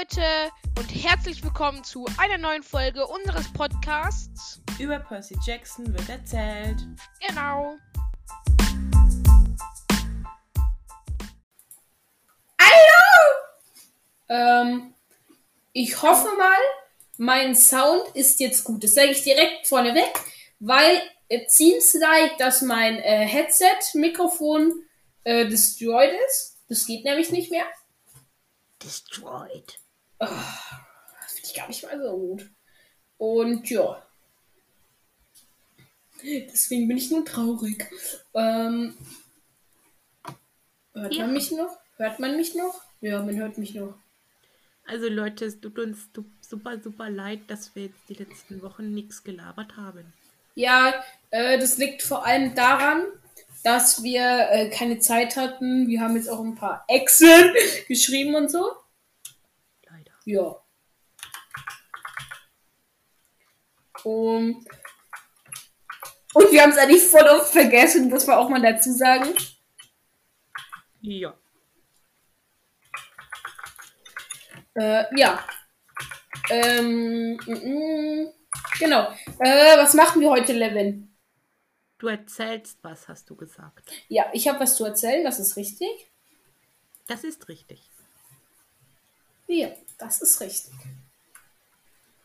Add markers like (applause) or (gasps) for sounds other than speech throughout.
Leute und herzlich willkommen zu einer neuen Folge unseres Podcasts. Über Percy Jackson wird erzählt. Genau. Ähm, ich hoffe mal, mein Sound ist jetzt gut. Das sage ich direkt vorneweg, weil it seems like, dass mein äh, Headset-Mikrofon äh, destroyed ist. Das geht nämlich nicht mehr. Destroyed. Das finde ich gar nicht mal so gut. Und ja. Deswegen bin ich nur traurig. Ähm, hört Ja. man mich noch? Hört man mich noch? Ja, man hört mich noch. Also Leute, es tut uns super, super leid, dass wir jetzt die letzten Wochen nichts gelabert haben. Ja, äh, das liegt vor allem daran, dass wir äh, keine Zeit hatten. Wir haben jetzt auch ein paar Excel (laughs) geschrieben und so. Ja. Um, und wir haben es eigentlich voll oft vergessen, muss man auch mal dazu sagen. Ja. Äh, ja. Ähm, mm, mm, genau. Äh, was machen wir heute, Levin? Du erzählst was, hast du gesagt. Ja, ich habe was zu erzählen, das ist richtig. Das ist richtig. Ja, das ist richtig.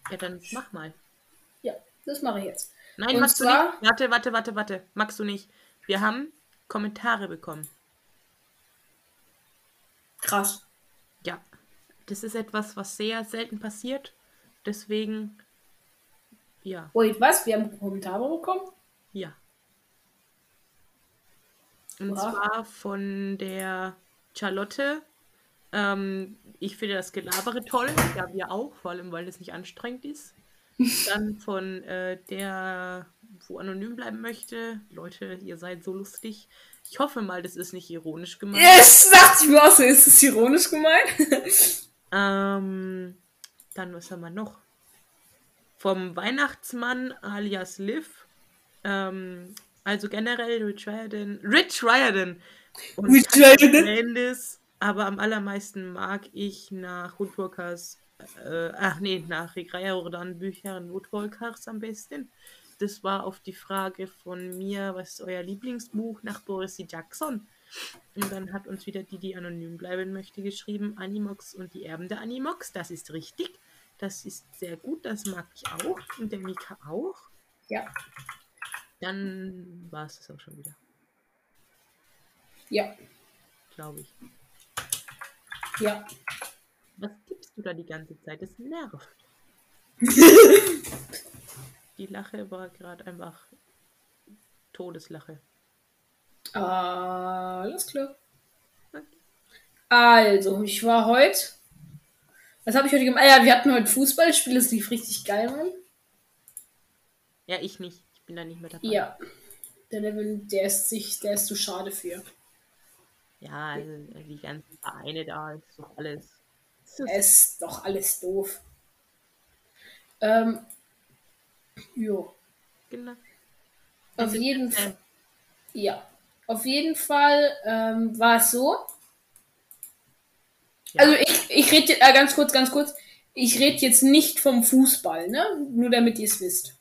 Ja, dann mach mal. Ja, das mache ich jetzt. Nein, Und magst zwar- du nicht. Warte, warte, warte, warte. Magst du nicht. Wir haben Kommentare bekommen. Krass. Ja. Das ist etwas, was sehr selten passiert. Deswegen, ja, Wait, was? Wir haben Kommentare bekommen? ja. Und Oha. zwar von der Charlotte. Ähm, ich finde das Gelabere toll. Ja, wir auch, vor allem, weil es nicht anstrengend ist. (laughs) Dann von äh, der, wo anonym bleiben möchte. Leute, ihr seid so lustig. Ich hoffe mal, das ist nicht ironisch gemeint. Es sagt ich mir auch so, ist es ironisch gemeint? (laughs) Ähm, dann was haben wir noch? Vom Weihnachtsmann alias Liv. Ähm, also generell Rich Riordan. Rich Riordan. Und Rich Riordan? Aber am allermeisten mag ich nach Woodwalkers, äh, ach nee, nach Rick Riordan Büchern Woodwalkers am besten. Das war auf die Frage von mir, was ist euer Lieblingsbuch nach Boris C. Jackson? Und dann hat uns wieder die, die anonym bleiben möchte, geschrieben, Animox und die Erben der Animox. Das ist richtig. Das ist sehr gut. Das mag ich auch. Und der Mika auch. Ja. Dann war es das auch schon wieder, Ja, glaube ich. Ja. Was gibst du da die ganze Zeit? Das nervt. (laughs) die Lache war gerade einfach Todeslache. Alles klar. Also, ich war heute. Was habe ich heute gemacht? Ah ja, wir hatten heute Fußballspiel, das lief richtig geil, Mann. Ja, ich nicht. Ich bin da nicht mehr dabei. Ja. Der Level, der ist sich, der ist zu schade für. Ja, also die ganzen Vereine da ist doch alles. Es (laughs) ist- Es ist doch alles doof. Ähm. Jo. Genau. Auf Also, jeden äh, Fall. Ja. Auf jeden Fall ähm, war es so. Ja. Also ich, ich rede äh, ganz kurz, ganz kurz. Ich rede jetzt nicht vom Fußball, ne? Nur damit ihr es wisst.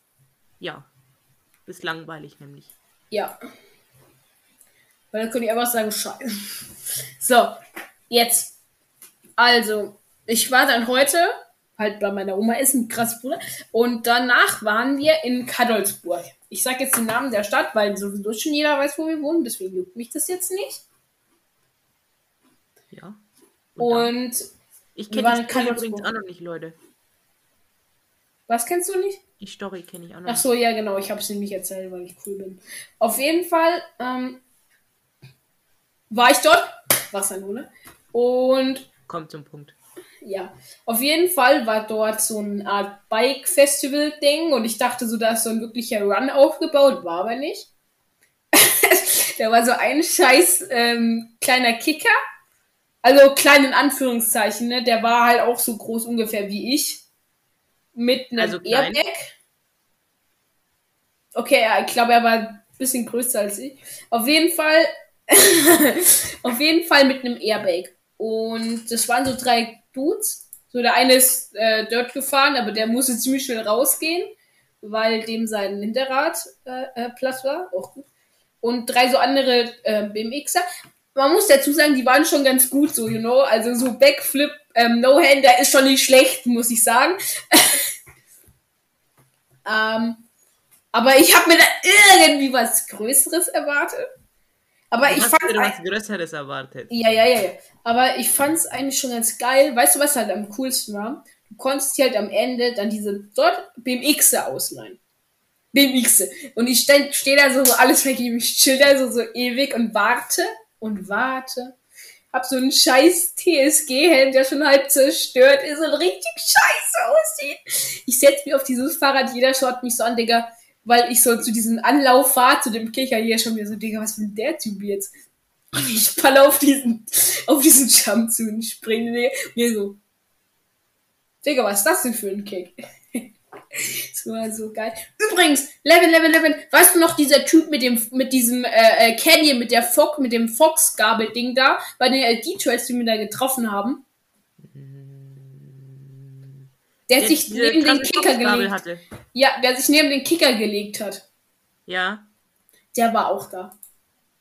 Ja. Ist langweilig nämlich. Ja. Weil dann könnt ihr einfach sagen, scheiße. So, jetzt. Also, ich war dann heute halt bei meiner Oma essen, krass Bruder. Und danach waren wir in Kadolsburg. Ich sag jetzt den Namen der Stadt, weil sowieso schon jeder weiß, wo wir wohnen. Deswegen juckt mich das jetzt nicht. Ja. Und Und ich kenne die Story übrigens auch noch nicht, Leute. was kennst du nicht? Die Story kenne ich auch noch Ach so, ja, genau. Ich habe es nämlich erzählt, weil ich cool bin. Auf jeden Fall ähm, war ich dort. Wasserlohne. Und. Kommt zum Punkt. ja, auf jeden Fall war dort so eine Art Bike-Festival-Ding und ich dachte so, da ist so ein wirklicher Run aufgebaut, war aber nicht. (laughs) da war so ein scheiß ähm, kleiner Kicker. Also klein in Anführungszeichen, ne? Der war halt auch so groß ungefähr wie ich. Mit einem Also klein? Airbag. Okay, ja, ich glaube, er war ein bisschen größer als ich. Auf jeden Fall, (laughs) auf jeden Fall mit einem Airbag. Und das waren so drei Dudes. So, der eine ist äh, dort gefahren, aber der musste ziemlich schnell rausgehen, weil dem sein Hinterrad äh, äh, platt war. Auch gut. Und drei so andere äh, BMXer. Man muss dazu sagen, die waren schon ganz gut, so, you know. Also so Backflip, ähm, No-Hander ist schon nicht schlecht, muss ich sagen. (laughs) ähm, aber ich habe mir da irgendwie was Größeres erwartet. Aber ich fand was Größeres erwartet? ja, ja, ja, ja. Aber ich fand's eigentlich schon ganz geil. Weißt du, was halt am coolsten war? Du konntest hier halt am Ende dann diese dort BMX ausleihen. BMX. Und ich stehe steh da so, so alles vergeben. Ich chill da so, so ewig und warte und warte. Hab so einen scheiß TSG-Helm, der schon halb zerstört ist und richtig scheiße aussieht. Ich setz mich auf dieses Fahrrad, jeder schaut mich so an, Digga, weil ich so zu diesem Anlauf fahre, zu dem Kicker hier schon wieder so, Digga, was will der Typ jetzt? Und (laughs) ich falle auf diesen, auf diesen Jump zu und springe mir, mir so, Digga, was ist das denn für ein Kick? (laughs) das war so geil. Übrigens, Levin, Levin, Levin, weißt du noch dieser Typ mit dem, mit diesem äh, äh, Canyon, mit der Fox, mit dem Fox-Gabel-Ding da, bei den LD-Trails, die wir da getroffen haben? Der sich diese neben den Kicker gelegt hatte. Ja, der sich neben den Kicker gelegt hat. Ja. Der war auch da.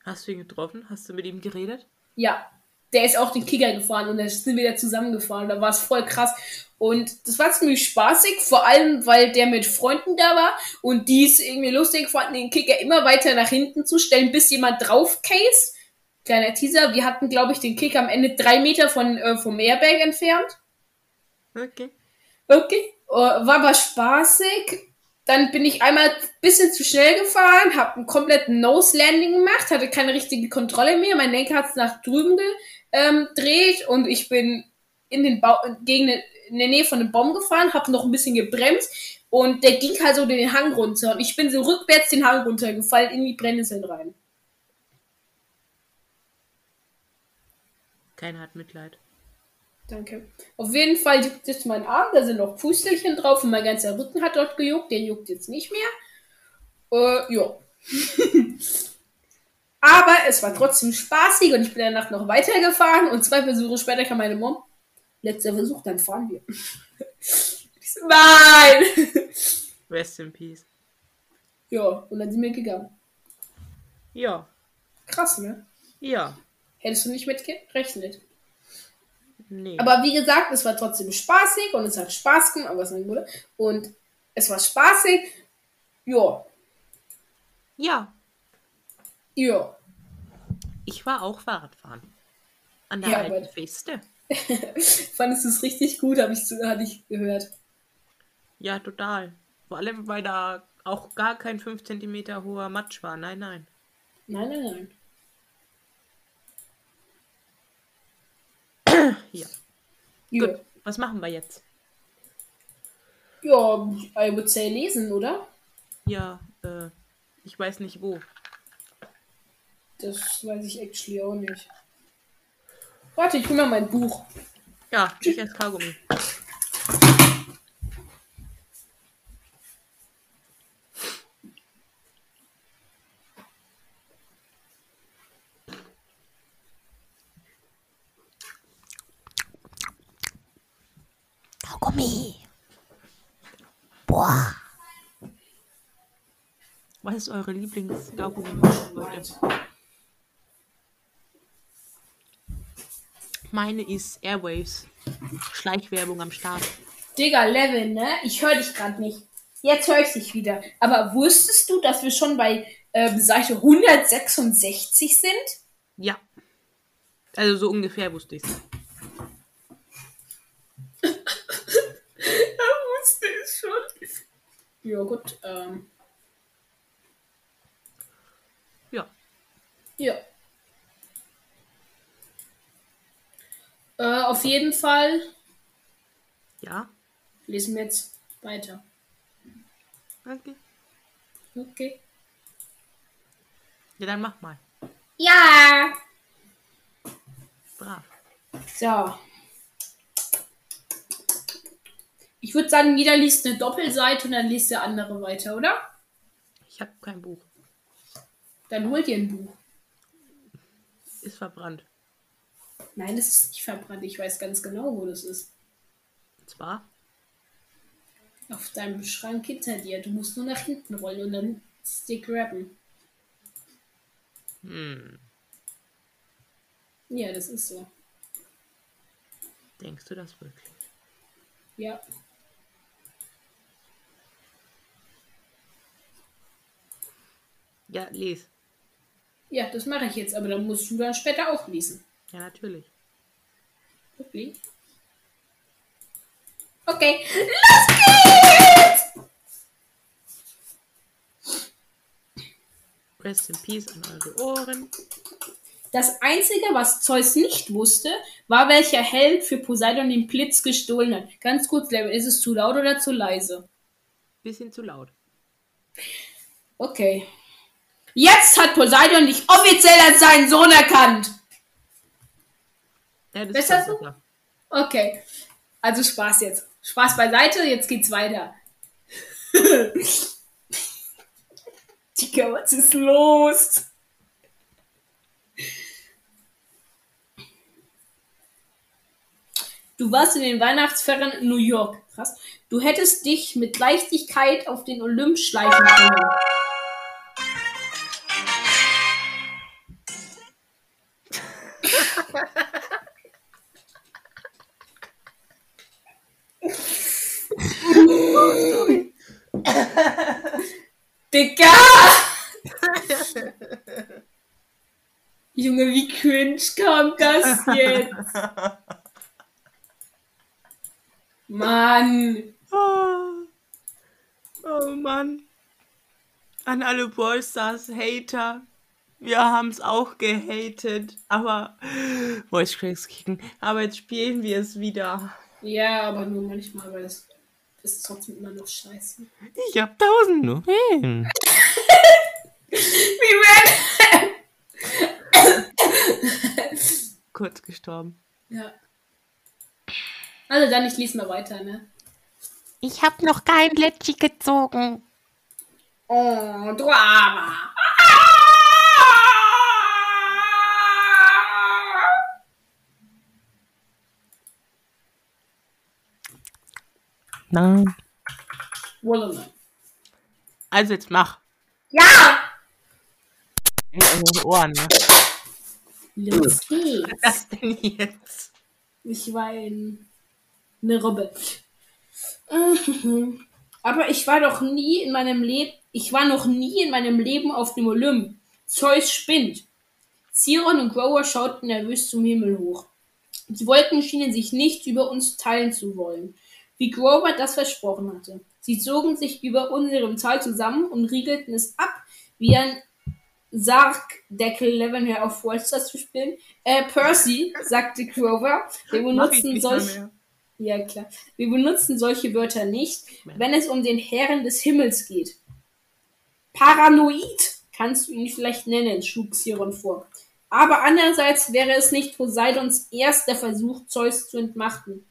Hast du ihn getroffen? Hast du mit ihm geredet? Ja, der ist auch den Kicker gefahren und dann sind wir wieder zusammengefahren. Da war es voll krass. Und das war ziemlich spaßig, vor allem, weil der mit Freunden da war und die es irgendwie lustig fanden, den Kicker immer weiter nach hinten zu stellen, bis jemand drauf case. Kleiner Teaser, wir hatten, glaube ich, den Kicker am Ende drei Meter von, äh, vom Airbag entfernt. Okay. Okay. Äh, war aber spaßig. Dann bin ich einmal ein bisschen zu schnell gefahren, habe einen kompletten Nose-Landing gemacht, hatte keine richtige Kontrolle mehr. Mein Lenker hat es nach drüben gedreht und ich bin in den ba gegen den, in der Nähe von dem Baum gefahren, habe noch ein bisschen gebremst und der ging halt so den Hang runter und ich bin so rückwärts den Hang runtergefallen in die Brennnesseln rein. Keiner hat Mitleid. Danke. Auf jeden Fall juckt jetzt mein Arm, da sind noch Pustelchen drauf und mein ganzer Rücken hat dort gejuckt, der juckt jetzt nicht mehr. Äh, ja. (laughs) Aber es war trotzdem spaßig und ich bin danach noch weitergefahren und zwei Versuche später kam meine Mom. Letzter Versuch, dann fahren wir. Ich (laughs) so, Nein! (laughs) Rest in peace. Ja, und dann sind wir gegangen. Ja. Krass, ne? Ja. Hättest du nicht mitgerechnet. Nee. Aber wie gesagt, es war trotzdem spaßig und es hat Spaß gemacht, was mein Bruder. Und es war spaßig. Ja, ja. ja. Ich war auch Fahrradfahren. An der Ja, alten aber- Feste. (laughs) Fandest du es richtig gut, habe ich, hatte ich gehört. Ja, total. Vor allem, weil da auch gar kein 5 cm hoher Matsch war. Nein, nein. Nein, nein, nein. Ja. Ja, Gut. Was machen wir jetzt? ja I would say lesen, oder? Ja, äh, ich weiß nicht wo. Das weiß ich actually auch nicht. Warte, ich hol mal mein Buch. Ja, ich esse. Kaugummi. Ist eure Lieblings-Kaugummi heute? Meine ist Airwaves. Schleichwerbung am Start. Digga, Levin, ne? Ich höre dich gerade nicht. Jetzt höre ich dich wieder. Aber wusstest du, dass wir schon bei ähm, Seite 166 sind? Ja. Also so ungefähr wusste ich's. Er (laughs) wusste es schon. Ja, gut. Ähm, Ja. Ja. Äh, auf jeden Fall Ja. lesen wir jetzt weiter. Okay. Okay. Ja, dann mach mal. Ja. Brav. So. Ich würde sagen, jeder liest eine Doppelseite und dann liest der andere weiter, oder? Ich habe kein Buch. Dann holt ihr ein Buch. Ist verbrannt. Nein, das ist nicht verbrannt. Ich weiß ganz genau, wo das ist. zwar? Auf deinem Schrank hinter dir. Du musst nur nach hinten rollen und dann Stick grabben. Hm. Ja, das ist so. Denkst du das wirklich? Ja. Ja, les. Ja, das mache ich jetzt, aber dann musst du dann später auch lesen. Ja, natürlich. Okay. Okay, los geht's! Rest in Peace an eure Ohren. Das Einzige, was Zeus nicht wusste, war, welcher Held für Poseidon den Blitz gestohlen hat. Ganz kurz, Level, ist es zu laut oder zu leise? Bisschen zu laut. Okay. Jetzt hat Poseidon dich offiziell als seinen Sohn erkannt. Ja, das Besser ist so? Okay. Also Spaß jetzt. Spaß beiseite, jetzt geht's weiter. (laughs) Digga, was ist los? Du warst in den Weihnachtsferien in New York. Krass. Du hättest dich mit Leichtigkeit auf den Olymp schleichen können. Digga! (laughs) Junge, wie cringe kam das jetzt? Mann! Oh. oh Mann. An alle Ballstars Hater. Wir haben's auch gehatet. Aber Voice Cracks kicken. Aber jetzt spielen wir es wieder. Ja, aber nur manchmal, weil das ist trotzdem immer noch scheiße. Ich hab tausend Nummern. Wie werden. Kurz gestorben. Ja. Also dann, ich lese mal weiter, ne? Ich hab noch kein Letschi gezogen. Oh, Drama. Nein. Wolle nein. Also jetzt mach. Ja! In eure Ohren, ne? Los geht's. Was denn jetzt? Ich war in eine Robbe. (laughs) Aber ich war doch nie in meinem Leben, ich war noch nie in meinem Leben auf dem Olymp. Zeus spinnt. Ziron und Grower schauten nervös zum Himmel hoch. Die Wolken schienen sich nicht über uns teilen zu wollen, wie Grover das versprochen hatte. Sie zogen sich über unserem Tal zusammen und riegelten es ab, wie ein Sargdeckel Levenher auf Wallster zu spielen. Äh, Percy, sagte Grover, wir benutzen nicht mal solch, mehr. ja, klar. Wir benutzen solche Wörter nicht, wenn es um den Herren des Himmels geht. Paranoid kannst du ihn vielleicht nennen, schlug Siron vor. Aber andererseits wäre es nicht Poseidons erster Versuch, Zeus zu entmachten.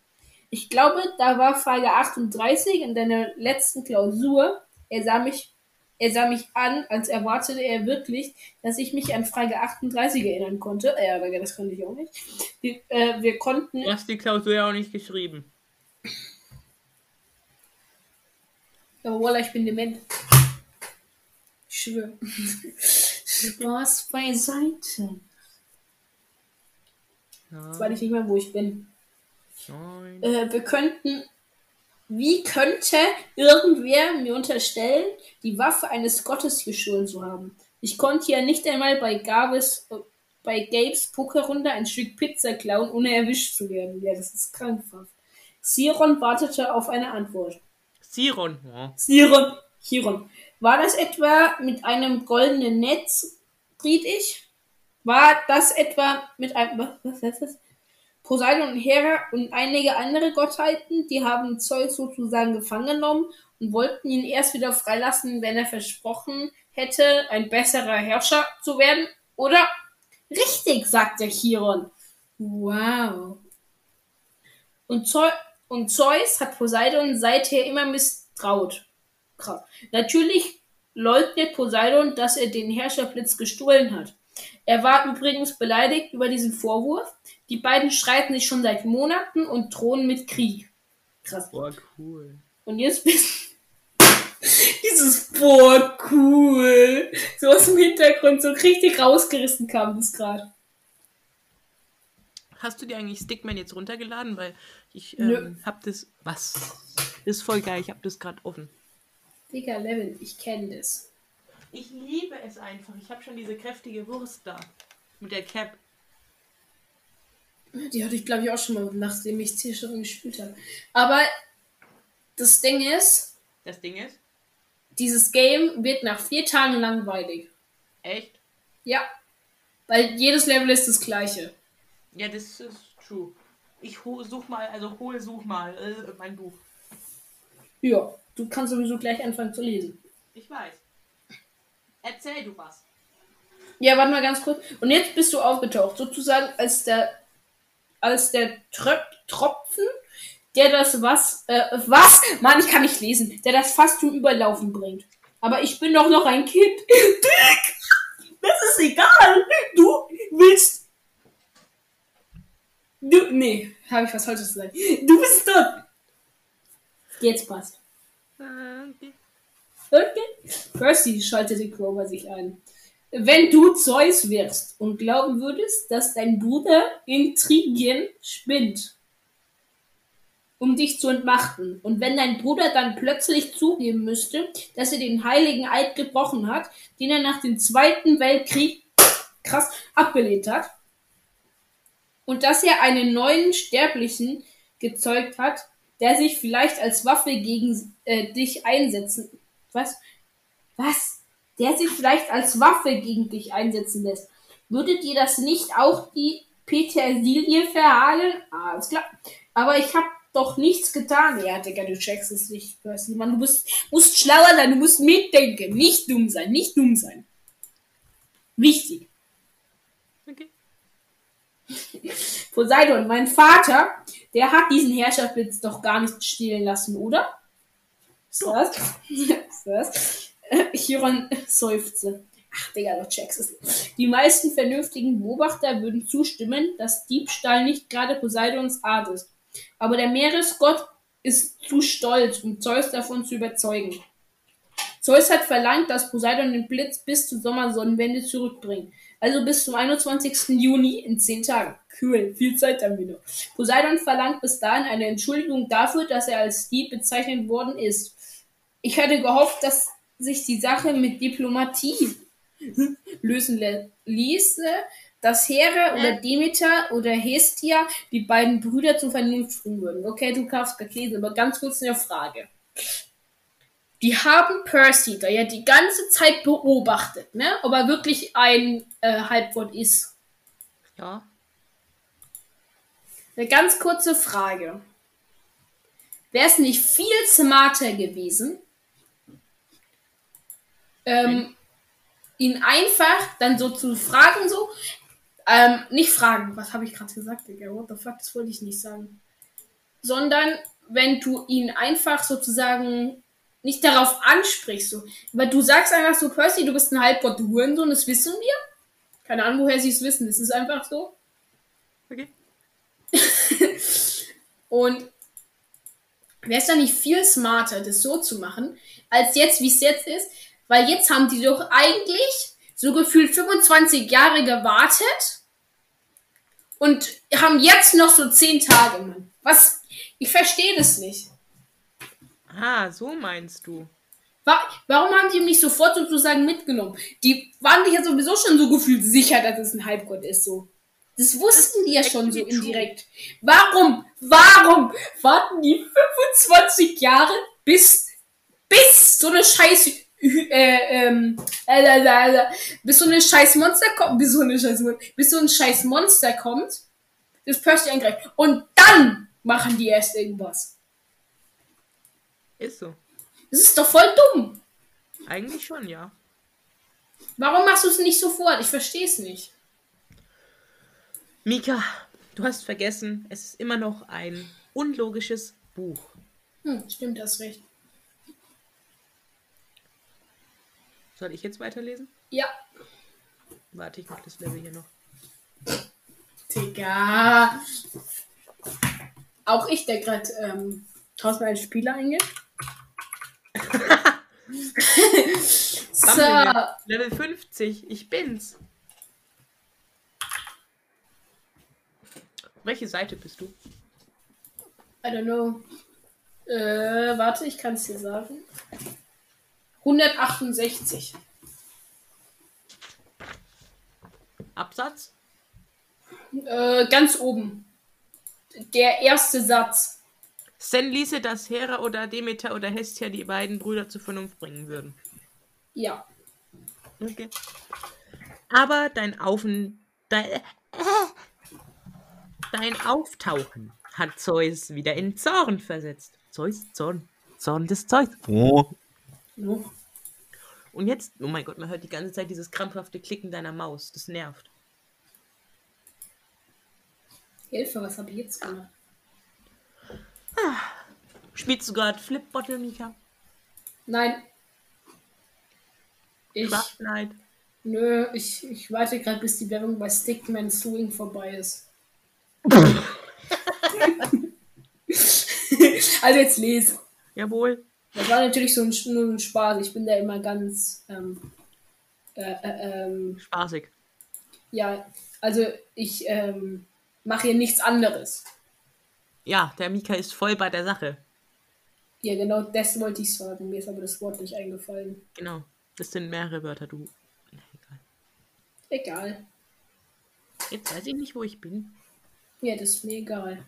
Ich glaube, da war Frage 38 in deiner letzten Klausur. Er sah mich, er sah mich an, als erwartete er wirklich, dass ich mich an Frage 38 erinnern konnte. Ja, aber das konnte ich auch nicht. Wir, äh, wir konnten Du hast die Klausur ja auch nicht geschrieben. Aber Wallah, ich bin dement. Ich schwöre. Spaß beiseite. Jetzt weiß ich nicht mehr, wo ich bin. Äh, wir könnten. Wie könnte irgendwer mir unterstellen, die Waffe eines Gottes gestohlen zu haben? Ich konnte ja nicht einmal bei Gabes, äh, bei Gabes Pokerrunde ein Stück Pizza klauen, ohne erwischt zu werden. Ja, das ist krankhaft. Siron wartete auf eine Antwort. Siron. Ja. Siron, Chiron. War das etwa mit einem goldenen Netz, riet ich? War das etwa mit einem, was, was heißt das? Poseidon und Hera und einige andere Gottheiten, die haben Zeus sozusagen gefangen genommen und wollten ihn erst wieder freilassen, wenn er versprochen hätte, ein besserer Herrscher zu werden, oder? Richtig, sagt der Chiron. Wow. Und, Zeu und Zeus hat Poseidon seither immer misstraut. Krass. Natürlich leugnet Poseidon, dass er den Herrscherblitz gestohlen hat. Er war übrigens beleidigt über diesen Vorwurf. Die beiden streiten sich schon seit Monaten und drohen mit Krieg. Krass. Boah, cool. Und jetzt bist (laughs) dieses Boah, cool. So aus dem Hintergrund, so richtig rausgerissen kam das gerade. Hast du dir eigentlich Stickman jetzt runtergeladen? Weil ich ähm, hab das. Was? Das ist voll geil, ich hab das gerade offen. Digga, Level, ich kenne das. Ich liebe es einfach. Ich habe schon diese kräftige Wurst da. Mit der Cap. Die hatte ich, glaube ich, auch schon mal, nachdem ich hier schon gespielt habe. Aber das Ding ist, Das Ding ist. dieses Game wird nach vier Tagen langweilig. Echt? Ja. Weil jedes Level ist das gleiche. Ja, das ist true. Ich such mal, also hol, such mal äh, mein Buch. Ja. Du kannst sowieso gleich anfangen zu lesen. Ich weiß. Erzähl du was. Ja, warte mal ganz kurz. Und jetzt bist du aufgetaucht, sozusagen als der, als der Tröp Tropfen, der das was, äh, was? Mann, ich kann nicht lesen. Der das fast zum Überlaufen bringt. Aber ich bin doch noch ein Kind. (laughs) Dick! Das ist egal. Du willst. Du, nee, habe ich was Falsches gesagt. Du bist tot. Jetzt passt. Okay. Percy schaltete Grover sich ein. Wenn du Zeus wärst und glauben würdest, dass dein Bruder Intrigen spinnt, um dich zu entmachten, und wenn dein Bruder dann plötzlich zugeben müsste, dass er den heiligen Eid gebrochen hat, den er nach dem Zweiten Weltkrieg krass abgelehnt hat, und dass er einen neuen Sterblichen gezeugt hat, der sich vielleicht als Waffe gegen äh, dich einsetzen. Was? Was? Der sich vielleicht als Waffe gegen dich einsetzen lässt. Würde dir das nicht auch die Petersilie verhageln? Ah, alles klar. Aber ich habe doch nichts getan. Ja, Digga, du checkst es nicht, Percy. Mann, du musst, musst schlauer sein, du musst mitdenken. Nicht dumm sein, nicht dumm sein. Wichtig. Okay. Poseidon, mein Vater, der hat diesen Herrscherblitz doch gar nicht stehlen lassen, oder? Ist das? (laughs) Ist das? Chiron seufzte. Ach, Digga, du checkst es. Die meisten vernünftigen Beobachter würden zustimmen, dass Diebstahl nicht gerade Poseidons Art ist. Aber der Meeresgott ist zu stolz, um Zeus davon zu überzeugen. Zeus hat verlangt, dass Poseidon den Blitz bis zur Sommersonnenwende zurückbringt. Also bis zum 21. Juni in 10 Tagen. Cool, viel Zeit haben wir. Poseidon verlangt bis dahin eine Entschuldigung dafür, dass er als Dieb bezeichnet worden ist. Ich hatte gehofft, dass sich die Sache mit Diplomatie (laughs) lösen ließe, dass Hera oder Demeter oder Hestia die beiden Brüder zur Vernunft bringen würden. Okay, du kaufst Käse, aber ganz kurz eine Frage. Die haben Percy da ja die ganze Zeit beobachtet, ne? Ob er wirklich ein äh, Halbgott ist. Ja. Eine ganz kurze Frage. Wäre es nicht viel smarter gewesen, ähm, ihn einfach dann so zu fragen, so, ähm, nicht fragen, was habe ich gerade gesagt, Digga, what the fuck, das wollte ich nicht sagen. Sondern, wenn du ihn einfach sozusagen nicht darauf ansprichst, so, weil du sagst einfach so, Percy, du bist ein Halbgott, du Hurensohn, das wissen wir. Keine Ahnung, woher sie es wissen, das ist einfach so. Okay. (laughs) Und wäre es dann nicht viel smarter, das so zu machen, als jetzt, wie es jetzt ist? Weil jetzt haben die doch eigentlich so gefühlt 25 Jahre gewartet und haben jetzt noch so 10 Tage, Mann. Was? Ich verstehe das nicht. Ah, so meinst du. Wa- Warum haben die nicht sofort sozusagen mitgenommen? Die waren sich ja sowieso schon so gefühlt sicher, dass es ein Halbgott ist, so. Das wussten die ja schon so indirekt. Warum, warum warten die 25 Jahre, bis, bis so eine scheiß, äh, ähm, äh, äh, äh, äh, bis so eine scheiß Monster kommt, bis so eine scheiß Monster, bis so ein scheiß Monster kommt, das Percy eingreift. Und dann machen die erst irgendwas. Ist so. Das ist doch voll dumm. Eigentlich schon, ja. Warum machst du es nicht sofort? Ich verstehe es nicht. Mika, du hast vergessen, es ist immer noch ein unlogisches Buch. Hm, stimmt, hast recht. Soll ich jetzt weiterlesen? Ja. Warte, ich mach das Level hier noch. Digga. Auch ich, der gerade ähm, Schaust mal einen Spieler eingehen. (laughs) (laughs) so. Level 50, ich bin's. Welche Seite bist du? I don't know. Äh, warte, ich kann es dir sagen. 168. Absatz? Äh, ganz oben. Der erste Satz. Sen ließe, dass Hera oder Demeter oder Hestia die beiden Brüder zur Vernunft bringen würden. Ja. Okay. Aber dein Aufen... Dein, dein Auftauchen hat Zeus wieder in Zorn versetzt. Zeus, Zorn. Zorn des Zeus. Und jetzt, oh mein Gott, man hört die ganze Zeit dieses krampfhafte Klicken deiner Maus. Das nervt. Hilfe, was habe ich jetzt gemacht? Spielst du gerade Flip Bottle, Mika? Nein. Ich. Night? Nö, ich, ich warte gerade, bis die Werbung bei Stickman Swing vorbei ist. (laughs) (laughs) also jetzt lese. Jawohl. Das war natürlich so ein, nur ein Spaß. Ich bin da immer ganz. Ähm, äh, äh, ähm, Spaßig. ja, also ich ähm, mache hier nichts anderes. Ja, der Mika ist voll bei der Sache. Ja, genau das wollte ich sagen. Mir ist aber das Wort nicht eingefallen. Genau. Das sind mehrere Wörter, du. Na, egal. Egal. Jetzt weiß ich nicht, wo ich bin. Ja, das ist mir egal.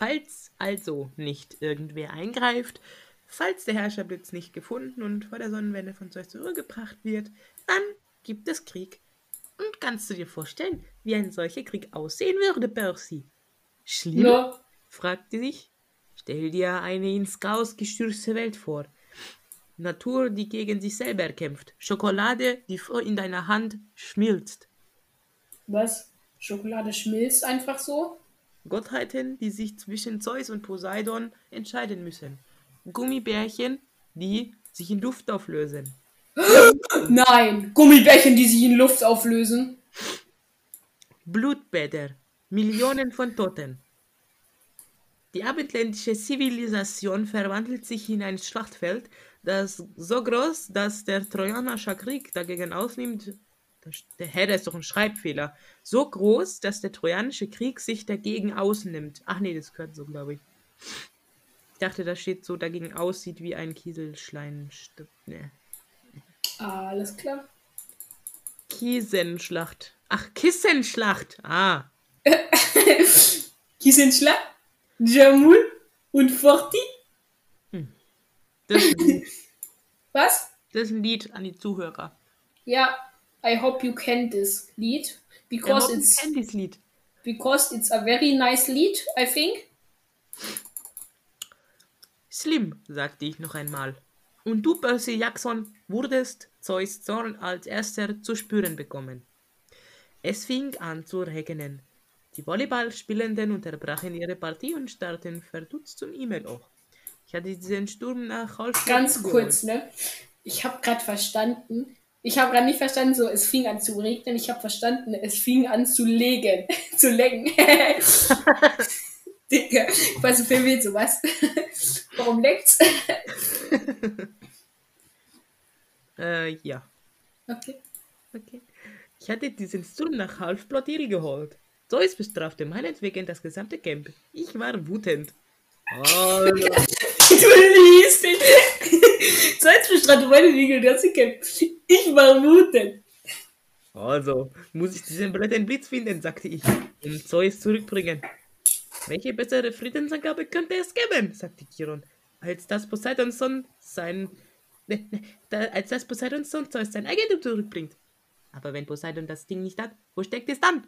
Falls also nicht irgendwer eingreift, falls der Herrscherblitz nicht gefunden und vor der Sonnenwende von Zeus zurückgebracht wird, dann gibt es Krieg. Und kannst du dir vorstellen, wie ein solcher Krieg aussehen würde, Percy? Schlimm? Ja. fragte sich. Stell dir eine ins Chaos gestürzte Welt vor. Natur, die gegen sich selber kämpft. Schokolade, die vor in deiner Hand schmilzt. Was? Schokolade schmilzt einfach so? Gottheiten, die sich zwischen Zeus und Poseidon entscheiden müssen. Gummibärchen, die sich in Luft auflösen. (gasps) Nein! Gummibärchen, die sich in Luft auflösen. Blutbäder, Millionen von Toten. Die abendländische Zivilisation verwandelt sich in ein Schlachtfeld, das so groß, dass der Trojanische Krieg dagegen ausnimmt. Das- Der Herr, das ist doch ein Schreibfehler. So groß, dass der Trojanische Krieg sich dagegen ausnimmt. Ach nee, das gehört so, glaube ich. Ich dachte, da steht so dagegen aussieht wie ein Kieselschlein. Nee. Alles klar. Kiesenschlacht. Ach, Kissenschlacht. Ah. (laughs) Kissenschlag, Jamul und Forti. Das ein Lied. (laughs) Was? das ist ein Lied an die Zuhörer. Ja, I hope you can this Lied. Because it's kennt dieses Lied? because it's a very nice Lied, I think. Slim, sagte ich noch einmal. Und du, Percy Jackson, wurdest Zeus Zorn als erster zu spüren bekommen. Es fing an zu regnen. Die Volleyballspielenden unterbrachen ihre Partie und starrten verdutzt zum E-Mail-Loch. Ich hatte diesen Sturm nach halb Ganz kurz, ne? Ich habe gerade verstanden. Ich habe gerade nicht verstanden, so es fing an zu regnen. Ich habe verstanden, es fing an zu legen, (laughs) zu lecken. (laughs) Digga, ich weiß nicht, wen sowas. Warum leckt's? (laughs) Äh, ja. Okay. Okay. Ich hatte diesen Sturm nach Halfblotil geholt. Zeus bestrafte meinetwegen das gesamte Camp. Ich war wutend. Oh, Du liest dich. Salzbestrafte meine Riegel, das ich kenn. Ich war wütend. Also, muss ich diesen blöden Blitz finden, sagte ich, um Zeus zurückbringen. Welche bessere Friedensangabe könnte es geben, sagte Chiron, als dass Poseidons Sohn sein... Ne, ne, als dass Poseidons Sohn Zeus sein Eigentum zurückbringt. Aber wenn Poseidon das Ding nicht hat, wo steckt es dann?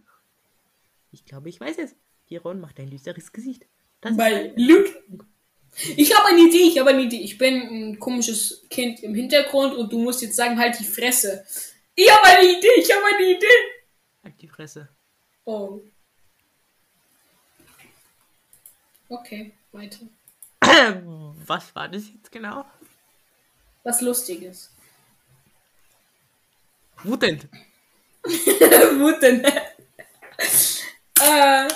Ich glaube, ich weiß es. Chiron macht ein düsteres Gesicht. Das Weil Luke. Ich habe eine Idee, ich habe eine Idee. Ich bin ein komisches Kind im Hintergrund und du musst jetzt sagen, halt die Fresse. Ich habe eine Idee, ich habe eine Idee. Halt die Fresse. Oh. Okay, weiter. (clears throat) Was war das jetzt genau? Was Lustiges. Wutend. (laughs) Wütend. (laughs) Äh,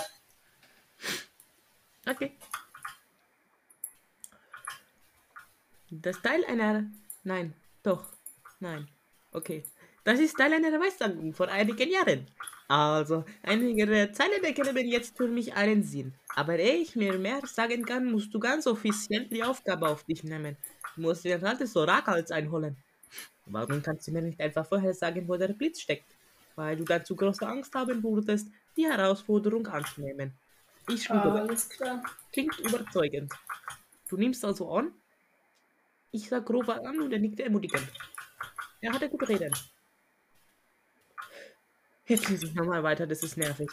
Okay. Das Teil einer. Nein, doch. Nein. Okay. Das ist Teil einer Weissagung vor einigen Jahren. Also, einige der Zeilen erkennen jetzt für mich einen Sinn. Aber ehe ich mir mehr sagen kann, musst du ganz offiziell die Aufgabe auf dich nehmen. Du musst dir ein altes Orakels einholen. Warum kannst du mir nicht einfach vorher sagen, wo der Blitz steckt? Weil du dann zu große Angst haben würdest, die Herausforderung anzunehmen. Ich schwöre, alles klar. Klingt überzeugend. Du nimmst also an? Ich sag Grover an und er nickte ermutigend. Er hatte gut reden. Jetzt lese ich nochmal weiter, das ist nervig.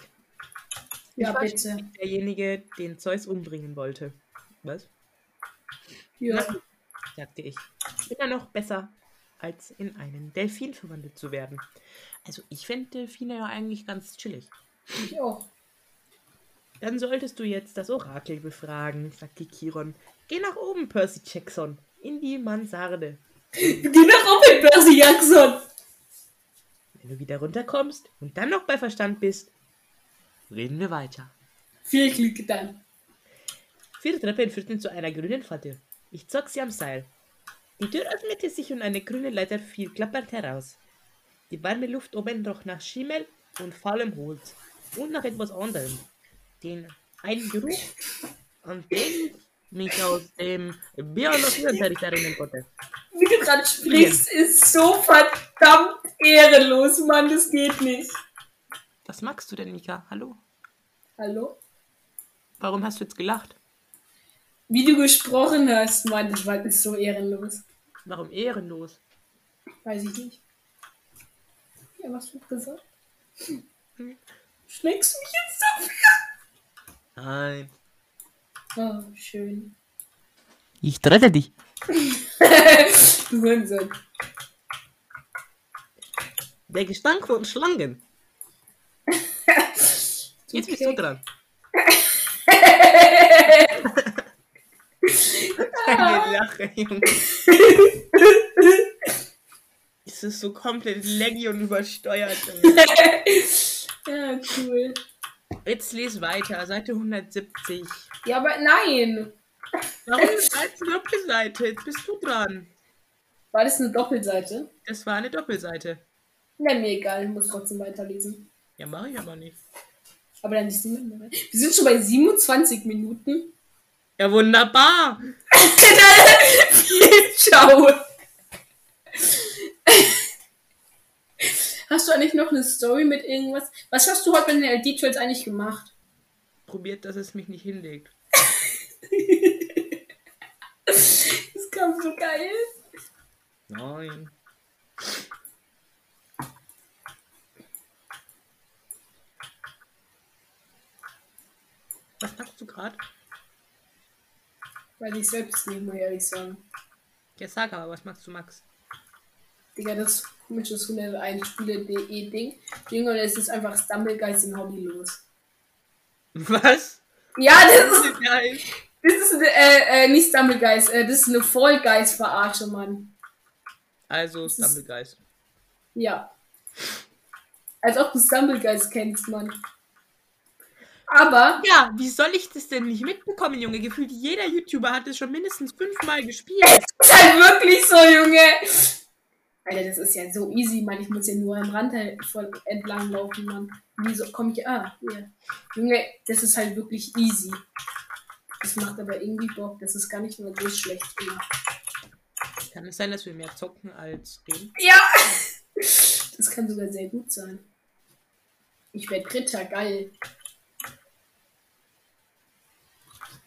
Ja, ich bitte. derjenige, den Zeus umbringen wollte. Was? Ja. Na, sagte ich. Immer noch besser, als in einen Delfin verwandelt zu werden. Also ich finde Delfine ja eigentlich ganz chillig. Ich auch. Dann solltest du jetzt das Orakel befragen, sagte Chiron. Geh nach oben, Percy Jackson, in die Mansarde. Geh nach oben, Percy Jackson. Wenn du wieder runterkommst und dann noch bei Verstand bist, reden wir weiter. Viel Glück dann. Vier Treppen führten zu einer grünen Falte. Ich zog sie am Seil. Die Tür öffnete sich und eine grüne Leiter fiel klappernd heraus. Die warme Luft oben roch nach Schimmel und faulem Holz und nach etwas anderem. Den einen Geruch, an den mich aus dem Biologieunterricht erinnern konnte. Wie du gerade sprichst, ist so verdammt ehrenlos, Mann. Das geht nicht. Was magst du denn, Mika? Hallo? Hallo? Warum hast du jetzt gelacht? Wie du gesprochen hast, Mann, das war ist so ehrenlos. Warum ehrenlos? Weiß ich nicht. Ja, was wird gesagt? Schlägst du mich jetzt dafür? Nein. Oh, schön. Ich trete dich. (laughs) Du Hurensohn. Der Gestank von Schlangen. (laughs) Jetzt bist du dran. (laughs) Keine Lache, Junge. Es ist so komplett laggy und übersteuert. Ja, cool. Jetzt les weiter, Seite 170. Ja, aber nein. Warum (laughs) ist das eine Doppelseite? Jetzt bist du dran. War das eine Doppelseite? Das war eine Doppelseite. Na, mir egal, ich muss trotzdem weiterlesen. Ja, mache ich aber nicht. Aber dann ist rein. Wir sind schon bei 27 Minuten. Ja, wunderbar. (laughs) Ciao. Hast du eigentlich noch eine Story mit irgendwas? Was hast du heute bei den LD-Trails eigentlich gemacht? Probiert, dass es mich nicht hinlegt. (laughs) Das kam so geil. Nein. Was machst du gerade? Weil ich selbst nicht mehr ehrlich sagen. Ja, sag aber, was machst du, Max? Digga, das komische 101 Spiele.de Ding. Junge, das ist einfach Stumblegeist in Hobby los. Was? Ja, das ist, Geil. das ist äh, äh, nicht Stumblegeist, äh, das ist eine Fall Guys Verarsche, Mann. Also, ist- Stumblegeist. Ja. Als ob du Stumblegeist kennst, Mann. Aber, Ja, wie soll ich das denn nicht mitbekommen, Junge? Gefühlt jeder YouTuber hat es schon mindestens fünfmal gespielt. das ist halt wirklich so, Junge. Alter, das ist ja so easy, Mann. Ich muss ja nur am Rand halt entlang laufen, Mann. Wieso komm ich. Ah, hier. Junge, das ist halt wirklich easy. Das macht aber irgendwie Bock. Das ist gar nicht mal so schlecht gemacht. Kann es sein, dass wir mehr zocken als reden? Ja! (laughs) Das kann sogar sehr gut sein. Ich werde Dritter, geil.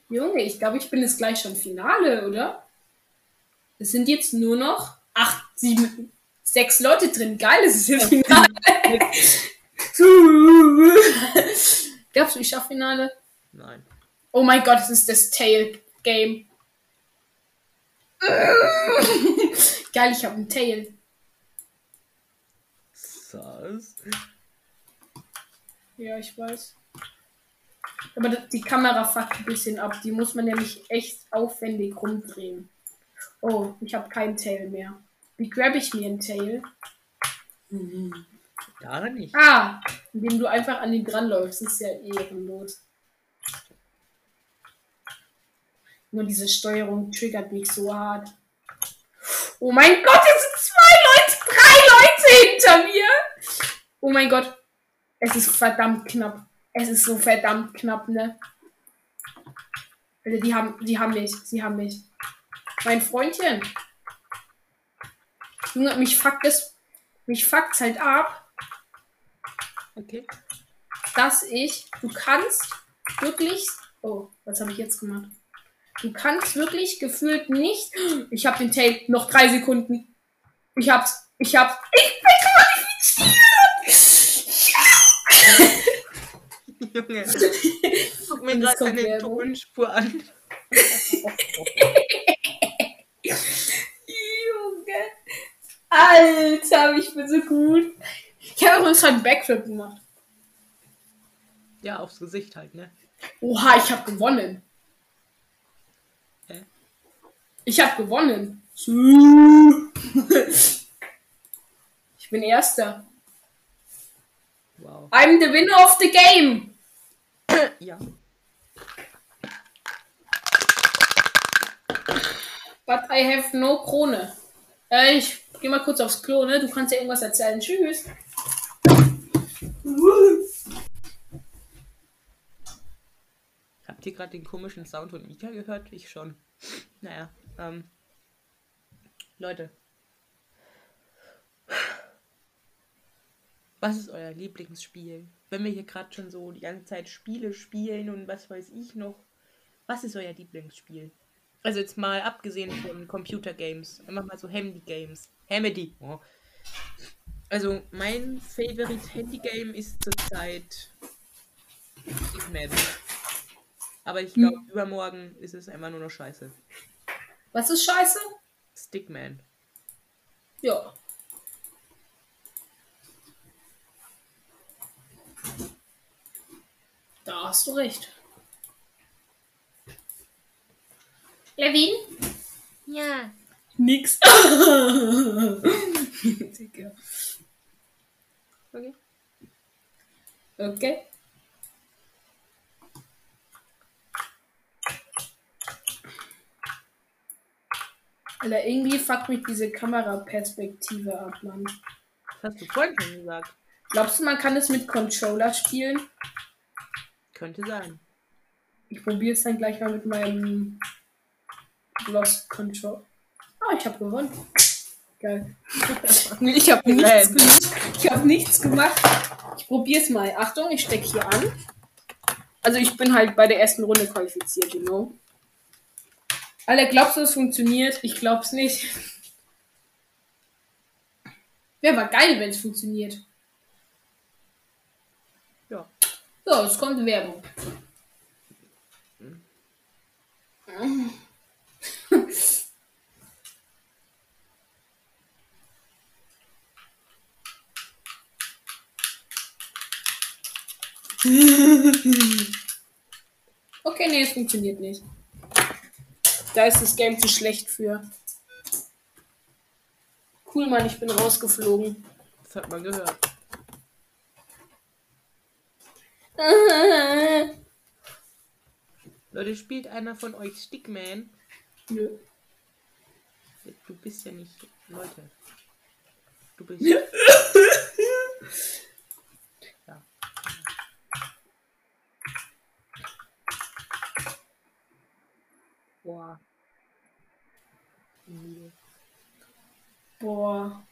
Junge, ich glaube, ich bin jetzt gleich schon Finale, oder? Es sind jetzt nur noch acht, sieben, sechs Leute drin. Geil, es ist jetzt Finale. Glaubst du, ich schaffe Finale? Nein. Oh mein Gott, es ist das Tail-Game. Geil, ich habe ein Tail. Was? Ja, ich weiß. Aber das- die Kamera fuckt ein bisschen ab. Die muss man nämlich echt aufwendig rumdrehen. Oh, ich habe kein Tail mehr. Wie grab ich mir ein Tail? Mhm. Da nicht. Ah, indem du einfach an ihn dranläufst, ist ja ehrenlos. Nur diese Steuerung triggert mich so hart. Oh mein Gott, es sind zwei Leute, drei Leute hinter mir. Oh mein Gott. Es ist verdammt knapp. Es ist so verdammt knapp, ne? Alter, die haben, die haben mich. Sie haben mich. Mein Freundchen. Junge, mich fuckt es. Mich fuckt's halt ab, Okay. dass ich. Du kannst wirklich. Oh, was habe ich jetzt gemacht? Du kannst wirklich gefühlt nicht. Ich habe den Tape. Noch drei Sekunden. Ich hab's. Ich hab's. Ich bin qualifiziert! Junge. (laughs) Guck mir gerade eine. Tonspur an. (laughs) Junge. Alter, ich bin so gut. Ich habe übrigens einen Backflip gemacht. Ja, aufs Gesicht halt, ne? Oha, ich habe gewonnen. Hä? Ich habe gewonnen. (laughs) Ich bin Erster. Wow. I'm the winner of the game. Ja. But I have no Krone. Äh, ich geh mal kurz aufs Klo, ne? Du kannst ja irgendwas erzählen. Tschüss. Habt ihr gerade den komischen Sound von Mika gehört? Ich schon. Naja, ähm. Leute. Was ist euer Lieblingsspiel? Wenn wir hier gerade schon so die ganze Zeit Spiele spielen und was weiß ich noch. Was ist euer Lieblingsspiel? Also jetzt mal abgesehen von Computergames. Einfach mal so Handy-Games. Handy. Oh. Also mein Favorite Handy-Game ist zurzeit Stickman. Aber ich glaube, übermorgen ist es einfach nur noch scheiße. Was ist scheiße? Stickman. Ja. Da hast du recht. Levin? Ja. Nix. (laughs) Okay. okay. Alter, irgendwie fuckt mich diese Kameraperspektive ab, Mann. Das hast du vorhin schon gesagt. Glaubst du, man kann es mit Controller spielen? Könnte sein. Ich probiere es dann gleich mal mit meinem Lost Control. Ah, ich habe gewonnen. Geil. (laughs) Ich habe nichts, gemacht. ich hab nichts gemacht. Ich probiere es mal. Achtung, ich stecke hier an. Also ich bin halt bei der ersten Runde qualifiziert, you know. Alter, glaubst du, es funktioniert? Ich glaub's nicht. Wäre aber geil, wenn es funktioniert. Ja. So, es kommt Werbung. (laughs) Okay, nee, es funktioniert nicht. Da ist das Game zu schlecht für. Cool, Mann, ich bin rausgeflogen. Das hat man gehört. (laughs) Leute, spielt einer von euch Stickman? Nö. Du bist ja nicht. Leute. Du bist. (laughs) Boah. Müde. Boah.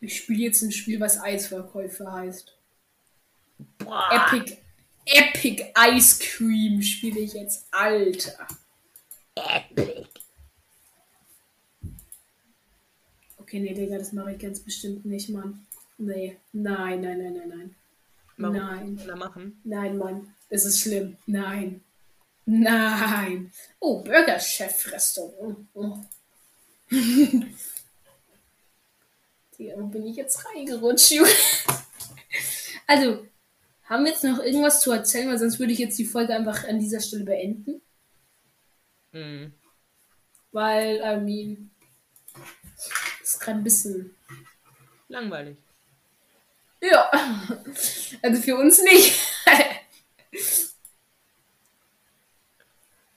Ich spiele jetzt ein Spiel, was Eisverkäufe heißt. Boah. Epic. Epic Ice Cream spiele ich jetzt. Alter. Epic. Okay, nee, Digga, das mache ich ganz bestimmt nicht, Mann. Nee. Nein, nein, nein, nein, nein. Warum Nein. machen? Nein, Mann. Das ist schlimm. Nein. Nein. Oh, Burger-Chef-Restaurant. Oh. Wo bin ich jetzt reingerutscht? Also, haben wir jetzt noch irgendwas zu erzählen, weil sonst würde ich jetzt die Folge einfach an dieser Stelle beenden. Mhm. Weil, I mean, ist gerade ein bisschen Langweilig. Ja. Also für uns nicht.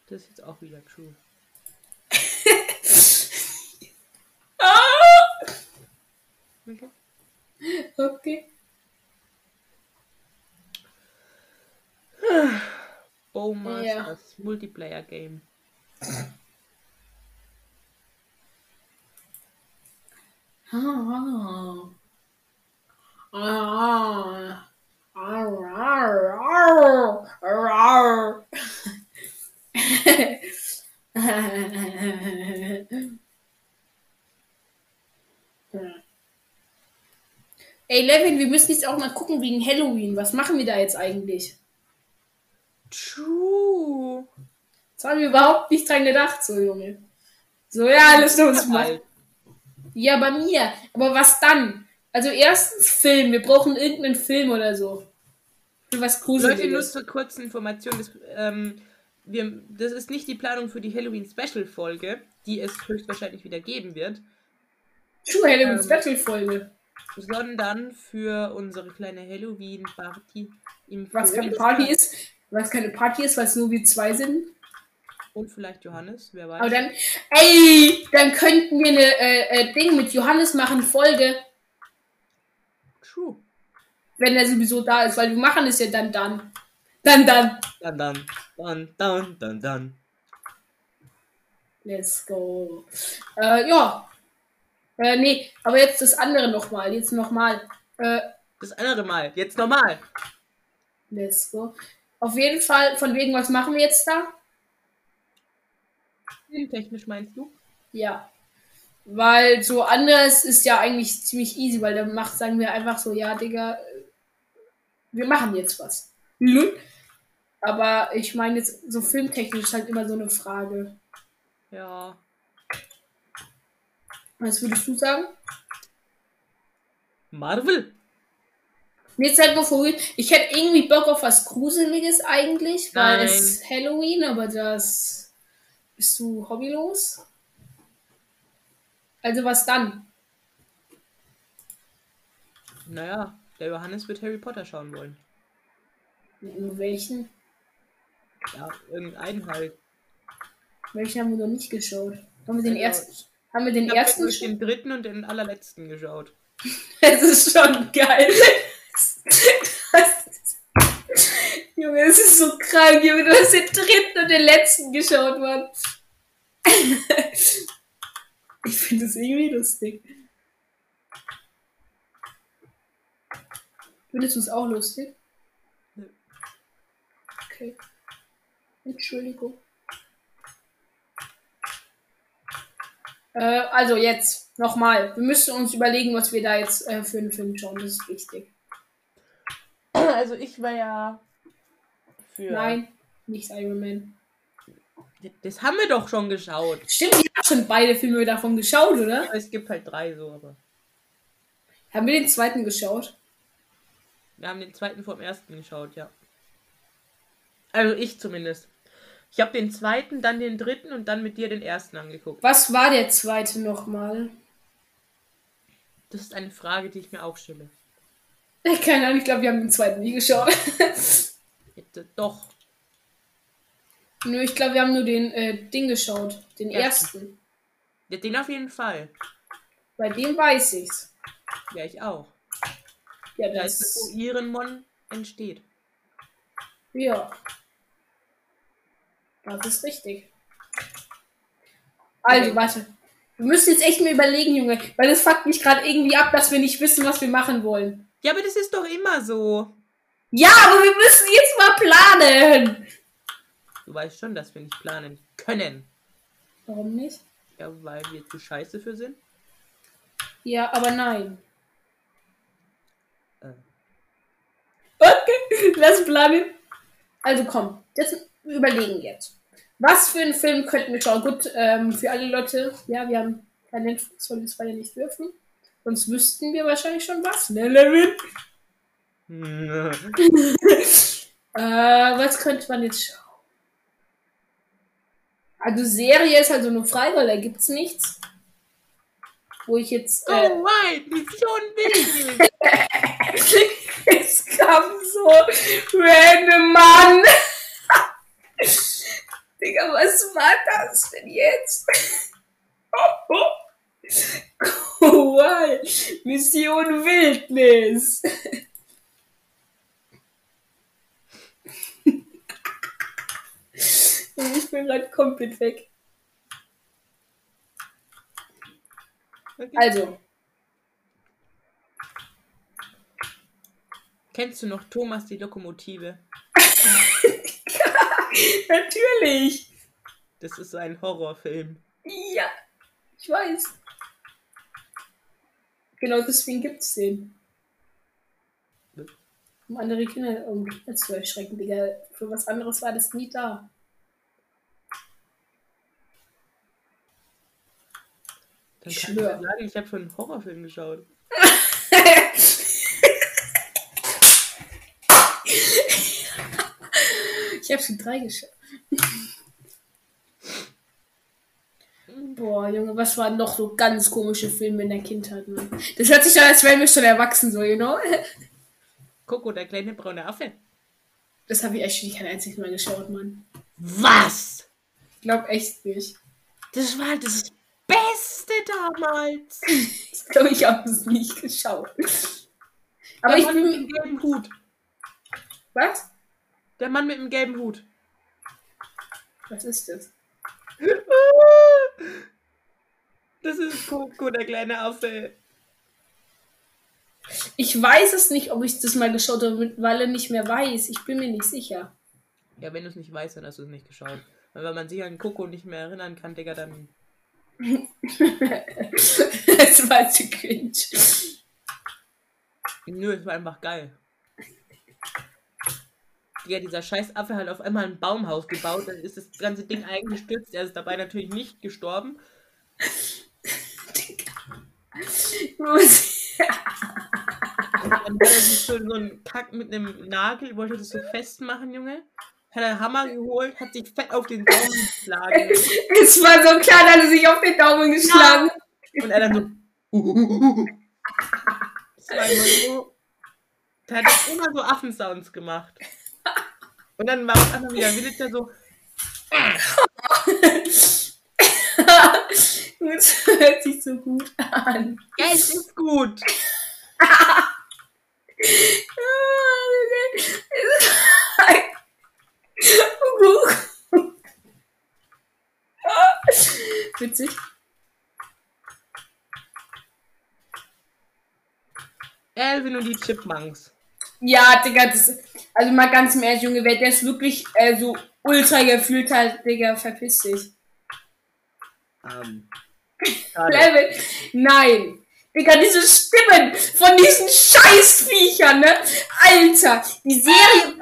Das ist jetzt auch wieder true. Okay. Okay. Bowmasters Multiplayer Game. Levin, wir müssen jetzt auch mal gucken wegen Halloween. Was machen wir da jetzt eigentlich? True. Das haben wir überhaupt nicht dran gedacht, so Junge. So, ja, lass uns mal. Ja, bei mir. Aber was dann? Also erstens Film. Wir brauchen irgendeinen Film oder so. Für was Leute, nur Gruseliges. zur kurzen Information. Das, ähm, wir, das ist nicht die Planung für die Halloween-Special-Folge, die es höchstwahrscheinlich wieder geben wird, True Halloween Ähm. Sondern für unsere kleine Halloween-Party im Was keine. Party ist. Was keine Party ist, weil es nur wir zwei sind. Und vielleicht Johannes, wer weiß. Aber dann, ey, dann könnten wir eine äh, äh, Ding mit Johannes machen, Folge, True. wenn er sowieso da ist, weil wir machen es ja dann dann. Dann dann. Dann, dann, dann, dann, dann, dann. Let's go. Äh, ja. Äh, nee, aber jetzt das andere nochmal. Jetzt nochmal. Äh, Das andere Mal. Jetzt normal. let's go. Auf jeden Fall, von wegen, was machen wir jetzt da? Filmtechnisch meinst du? Ja. Weil so anders ist ja eigentlich ziemlich easy, weil dann macht, sagen wir einfach so, ja, Digga, äh, wir machen jetzt was. Aber ich meine jetzt, so filmtechnisch ist halt immer so eine Frage. Ja. Was würdest du sagen? Marvel. Mir ist halt nur vorhin, ich hätte irgendwie Bock auf was Gruseliges eigentlich, weil Nein. es Halloween, aber das bist du hobbylos. Also was dann? Naja, der Johannes wird Harry Potter schauen wollen. Nur welchen? Ja, irgendeinen halt. Welchen haben wir noch nicht geschaut? Haben wir den Also, ersten? Haben wir den Ich ersten durch den dritten und den allerletzten geschaut. (laughs) Das ist schon geil. Das Junge, das ist so krank, Junge. Du hast den dritten und den letzten geschaut, Mann. Ich finde das irgendwie lustig. Findest du es auch lustig? Nö. Okay. Entschuldigung. Äh, also jetzt, nochmal. Wir müssen uns überlegen, was wir da jetzt äh, für einen Film schauen. Das ist wichtig. Also ich war ja für. Nein, nicht Iron Man. Das haben wir doch schon geschaut. Stimmt, ich habe schon beide Filme davon geschaut, oder? Es gibt halt drei so, aber. Haben wir den zweiten geschaut? Wir haben den zweiten vor dem ersten geschaut, ja. Also ich zumindest. Ich habe den zweiten, dann den dritten und dann mit dir den ersten angeguckt. Was war der zweite nochmal? Das ist eine Frage, die ich mir auch stelle. (laughs) Keine Ahnung, ich glaube, wir haben den zweiten nie geschaut. (laughs) Doch. Nö, ich glaube, wir haben nur den äh, Ding geschaut. Den Ersten. ersten. Den auf jeden Fall. Bei dem weiß ich's. Ja, ich auch. Ja, Da ist das. wo Irenmon entsteht. Ja. Das ist richtig. Also, Okay. warte. Wir müssen jetzt echt mal überlegen, Junge, weil es fuckt mich gerade irgendwie ab, dass wir nicht wissen, was wir machen wollen. Ja, aber das ist doch immer so. Ja, aber wir müssen jetzt mal planen. Du weißt schon, dass wir nicht planen können. Warum nicht? Ja, weil wir zu scheiße für sind. Ja, aber nein. Äh. Okay, (laughs) lass planen. Also komm, das wir überlegen jetzt. Was für einen Film könnten wir schauen? Gut, ähm, für alle Leute, ja, wir haben kein Netflix, weil wir es beide nicht dürfen. Sonst wüssten wir wahrscheinlich schon was, ne, Levin? (laughs) Äh, was könnte man jetzt schauen? Also Serie ist also nur frei, weil da gibt's nichts. wo ich jetzt. Äh, Wild, Mission Wild. es kam so random, Mann. Digga, was war das denn jetzt? Cool. Mission Wildnis. Ich bin gerade komplett weg. Also, Kennst du noch Thomas die Lokomotive? (laughs) (laughs) natürlich. Das ist so ein Horrorfilm. Ja, ich weiß. Genau deswegen gibt's den. Um andere Kinder um zu erschrecken, Digga. Für was anderes war das nie da. Dann Ich kann schwör. ich sagen, ich habe schon einen Horrorfilm geschaut. (laughs) Ich habe schon drei geschaut. Boah, Junge, was waren noch so ganz komische Filme in der Kindheit, Mann? Das hört sich dann, als wären wir schon erwachsen, so, you know? Coco, der kleine braune Affe. Das habe ich echt schon kein einziges Mal geschaut, Mann. Was? Ich glaub echt nicht. Das war das Beste damals. (laughs) Ich glaube, ich habe es nicht geschaut. Aber der ich Mann mit bin. dem gelben Hut. Was? Der Mann mit dem gelben Hut. Was ist das? (laughs) Das ist Coco, der kleine Affe. Ich weiß es nicht, ob ich das mal geschaut habe, weil er nicht mehr weiß. Ich bin mir nicht sicher. Ja, wenn du es nicht weißt, dann hast du es nicht geschaut. Weil wenn man sich an Coco nicht mehr erinnern kann, Digga, dann. (laughs) das war zu cringe. Nö, es war einfach geil. Digga, dieser scheiß Affe hat auf einmal ein Baumhaus gebaut, dann ist das ganze Ding eingestürzt. Er ist dabei natürlich nicht gestorben. Und dann hat er sich so, so einen Kack mit einem Nagel, wollte das so festmachen, Junge. Hat er Hammer geholt, hat sich fett auf den Daumen geschlagen. es war so klar, dass er sich auf den Daumen geschlagen hat. Und er dann so. (laughs) Das war immer so. Der hat immer so Affensounds gemacht. Und dann war es einfach wieder Villager so. (laughs) Das hört sich so gut an. Ja, es ist gut. (laughs) Witzig. Elvin und die Chipmunks. Ja, Digga, das, also mal ganz im Ernst, Junge, wer das wirklich äh, so ultra gefühlt hat, Digga, verpiss dich. Ähm, (laughs) Level. Nein. Digga, diese Stimmen von diesen Scheißviechern, ne? Alter, die Serie.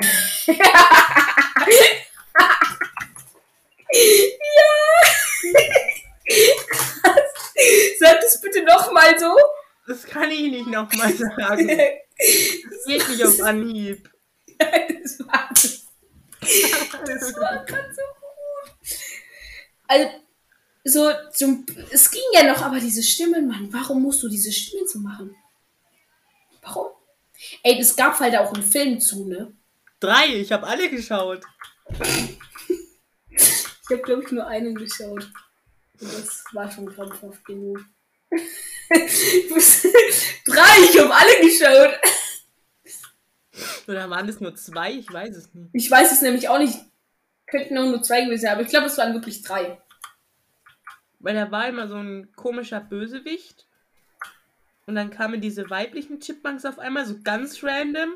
(laughs) ja. (laughs) Sag das bitte nochmal so. das kann ich nicht nochmal sagen. Das geht nicht auf Anhieb. das war, das war grad so gut. Also, so, zum, es ging ja noch, aber diese Stimmen, Mann, warum musst du diese Stimmen so machen? Warum? Ey, es gab halt auch einen Film zu, ne? Drei, ich habe alle geschaut. Ich habe, glaube ich, nur einen geschaut. Und das war schon krampfhaft genug. (laughs) Drei, ich habe alle geschaut. Oder waren es nur zwei? Ich weiß es nicht. Ich weiß es nämlich auch nicht. Könnten auch nur zwei gewesen sein, aber ich glaube, es waren wirklich drei. Weil da war immer so ein komischer Bösewicht. Und dann kamen diese weiblichen Chipmunks auf einmal so ganz random.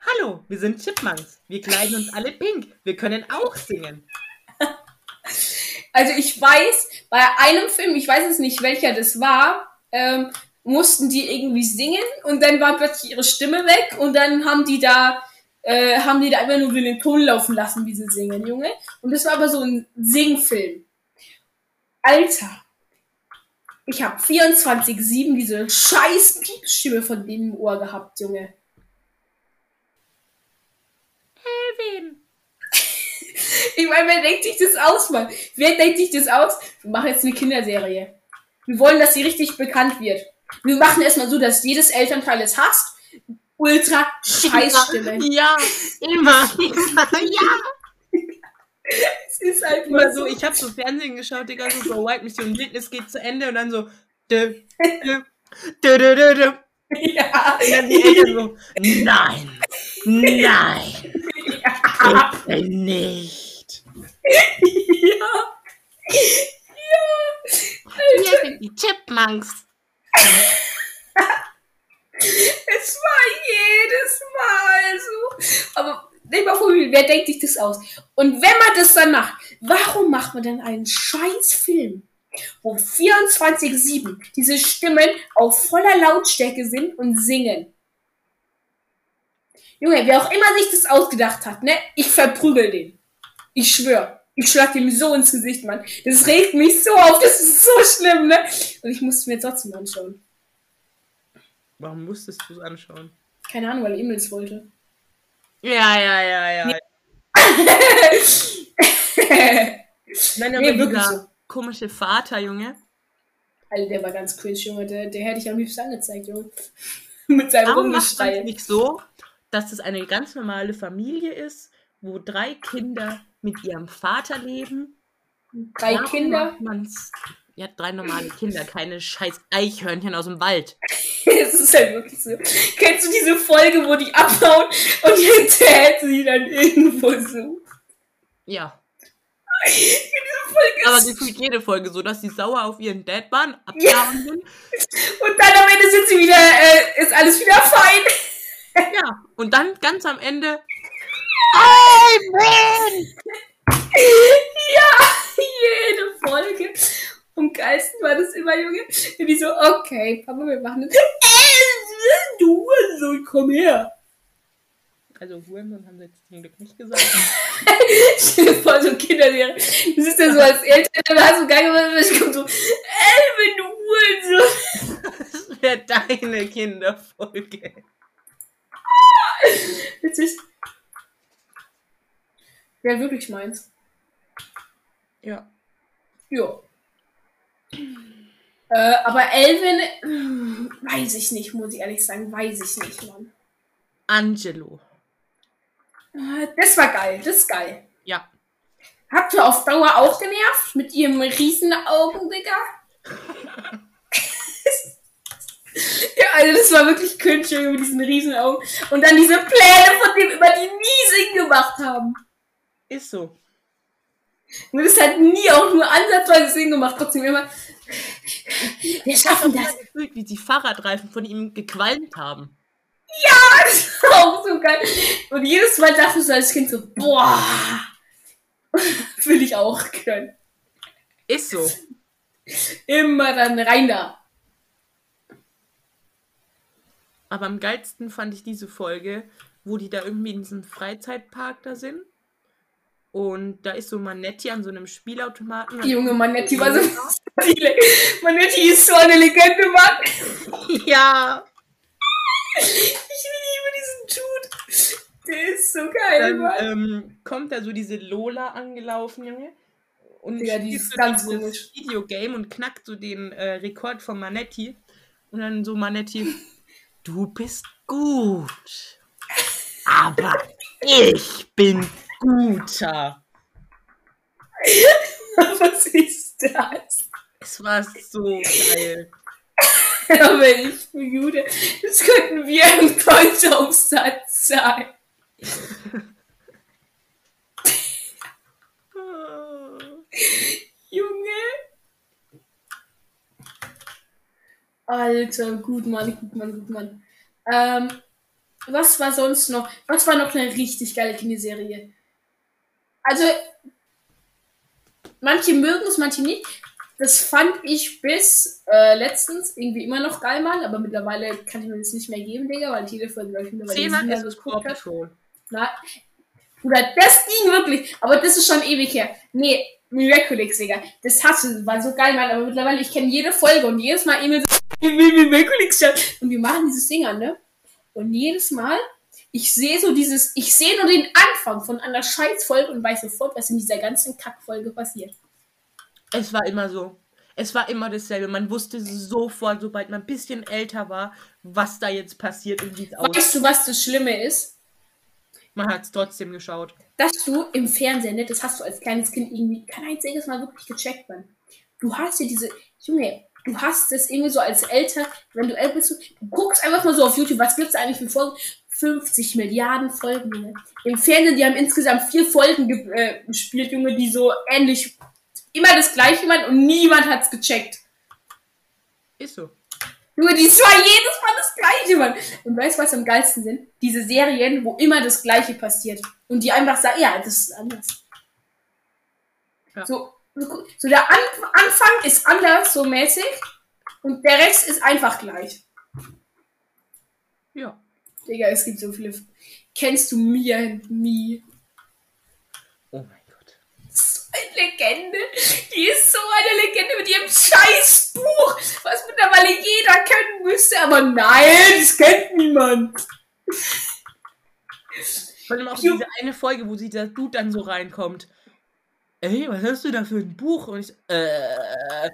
Hallo, wir sind Chipmunks. Wir kleiden uns alle pink. Wir können auch singen. (laughs) Also ich weiß, bei einem Film, ich weiß es nicht, welcher das war, ähm, mussten die irgendwie singen und dann war plötzlich ihre Stimme weg und dann haben die da, äh, haben die da einfach nur den Ton laufen lassen, wie sie singen, Junge. Und das war aber so ein Singfilm. Alter. Ich habe 24-7 diese scheiß Piepstimme von dem im Ohr gehabt, Junge. Elvin. Ich meine, wer denkt sich das aus, Mann? Wer denkt sich das aus? Wir machen jetzt eine Kinderserie. Wir wollen, dass sie richtig bekannt wird. Wir machen erstmal so, dass jedes Elternteil es hasst. Ultra Scheißstimme. (laughs) Ja, immer. (laughs) ja. Es ist halt Immer immer so, so. ich habe so Fernsehen geschaut, Digga, so bei White Mission Witness geht zu Ende und dann so. Dö, dö, dö, dö, dö, dö. Ja. Und dann die Eltern so. Nein, nein, (laughs) bitte nicht. Ja. Hier sind die Chipmunks. Es war jedes Mal so. Aber denk mal vor, wer denkt sich das aus? Und wenn man das dann macht, warum macht man denn einen scheiß Film, wo 24-7 diese Stimmen auf voller Lautstärke sind und singen? Junge, wer auch immer sich das ausgedacht hat, ne? Ich verprügel den. Ich schwör. Ich schlag ihm so ins Gesicht, Mann. Das regt mich so auf, das ist so schlimm, ne? Und ich musste mir trotzdem anschauen. Warum musstest du es anschauen? Keine Ahnung, weil Emil es wollte. Ja, ja, ja, ja. (laughs) Nein, aber Nee, wirklich dieser so. komische Vater, Junge. Alter, der war ganz cringe, Junge. Der, der hätte ich am liebsten angezeigt, Junge. (laughs) Mit seinem es Rumgeschrei. nicht so, dass es eine ganz normale Familie ist, wo drei Kinder mit ihrem Vater leben? Drei Warum Kinder. Ja, drei normale Kinder, keine scheiß Eichhörnchen aus dem Wald. (laughs) Es ist halt wirklich so. Kennst du diese Folge, wo die abhauen und (laughs) hinterher sie dann irgendwo so? Ja. Aber ist gefühlt jede Folge so, dass sie sauer auf ihren Dad waren, abgehauen sind. Und dann am Ende sind sie wieder, äh, ist alles wieder fein. Ja. Und dann ganz am Ende, (laughs) Ja, jede Folge. Am geilsten war das immer, Junge. Wenn die so, okay, Papa, wir machen das. Äh, du, so, komm her. also Hurensohn haben sie jetzt zum Glück nicht gesagt. Stell dir vor, so Kinderlehrer. Du sitzt ja so als Eltern, dann hast du gar nicht mehr, kommt so, Elvin, du Hurensohn. Das wäre deine Kinderfolge. Witzig. Ja, wirklich meins. Ja. Ja. Äh, aber Elvin, hm, weiß ich nicht, muss ich ehrlich sagen, weiß ich nicht, Mann. Angelo. Äh, Das war geil, das ist geil. Ja. Habt ihr auf Dauer auch genervt? Mit ihrem Riesenaugen, Digga? (laughs) ja, also das war wirklich cringe mit diesen Riesenaugen. Und dann diese Pläne von dem, über die nie Sinn gemacht haben. Ist so. Und das hat nie auch nur ansatzweise Sinn gemacht. Trotzdem immer, wir schaffen das. Gefühlt, wie die Fahrradreifen von ihm gequalmt haben. Das war auch so geil. Und jedes Mal dachte ich so als Kind so, boah, will ich auch können. Ist so. Immer dann rein da. Aber am geilsten fand ich diese Folge, wo die da irgendwie in diesem Freizeitpark da sind. Und da ist so Manetti an so einem Spielautomaten. Die junge Manetti war so. (laughs) Manetti ist so eine Legende, Mann. (laughs) Ja. Ich liebe diesen Dude. Der ist so geil, Dann Mann. ähm, kommt da so diese Lola angelaufen, Junge. Und Ja, die ist so ganz komisch. Videogame und knackt so den äh, Rekord von Manetti. Und dann so Manetti, (laughs) du bist gut. Aber ich bin guter. (laughs) Was ist das? Es war so geil. (laughs) Aber ich bin Jude. Das könnten wir im Deutschaufsatz sein. (laughs) Junge. Alter, gut Mann, gut Mann, gut Mann. Ähm, was war sonst noch? Was war noch eine richtig geile Kinderserie? Also, manche mögen es, manche nicht. Das fand ich bis äh, letztens irgendwie immer noch geil, Mann, aber mittlerweile kann ich mir das nicht mehr geben, Digga, weil jede Folge, glaube ich, mittlerweile ist es geguckt. Patrol. Na, Bruder, das ging wirklich. Aber das ist schon ewig her. Nee, Miraculix, Digga. Das hatte, war so geil, Mann. Aber mittlerweile, ich kenne jede Folge und jedes Mal Emil (laughs) so, Miraculix. Und wir machen dieses Ding an, ne? Und jedes Mal, ich sehe so dieses, ich sehe nur den Anfang von einer Scheißfolge und weiß sofort, was in dieser ganzen Kackfolge passiert. Es war immer so. Es war immer dasselbe. Man wusste sofort, sobald man ein bisschen älter war, was da jetzt passiert und wie es aussieht. Weißt du, was das Schlimme ist? Man hat es trotzdem geschaut. Dass du im Fernsehen, ne, das hast du als kleines Kind irgendwie kein einziges Mal wirklich gecheckt, Mann. Du hast ja diese, Junge, du hast das irgendwie so als älter, wenn du älter bist, du guckst einfach mal so auf YouTube, was gibt's eigentlich für Folgen? 50 Milliarden Folgen, Junge. Im Fernsehen, die haben insgesamt vier Folgen ge äh, gespielt, Junge, die so ähnlich, immer das gleiche waren und niemand hat's gecheckt. Ist so. Junge, die war jedes Mal das gleiche, Mann. Und weißt du, was am geilsten sind? Diese Serien, wo immer das gleiche passiert. Und die einfach sagen, ja, das ist anders. Ja. So, so der An Anfang ist anders, so mäßig. Und der Rest ist einfach gleich. Ja. Digga, es gibt so viele. Kennst du Mia and Me? Oh mein Gott. So eine Legende. Die ist so eine Legende mit ihrem scheiß Buch, was mittlerweile jeder kennen müsste. Aber nein, das kennt niemand. Vor allem auch diese eine Folge, wo sie der Dude dann so reinkommt. Ey, was hast du da für ein Buch? Und ich äh.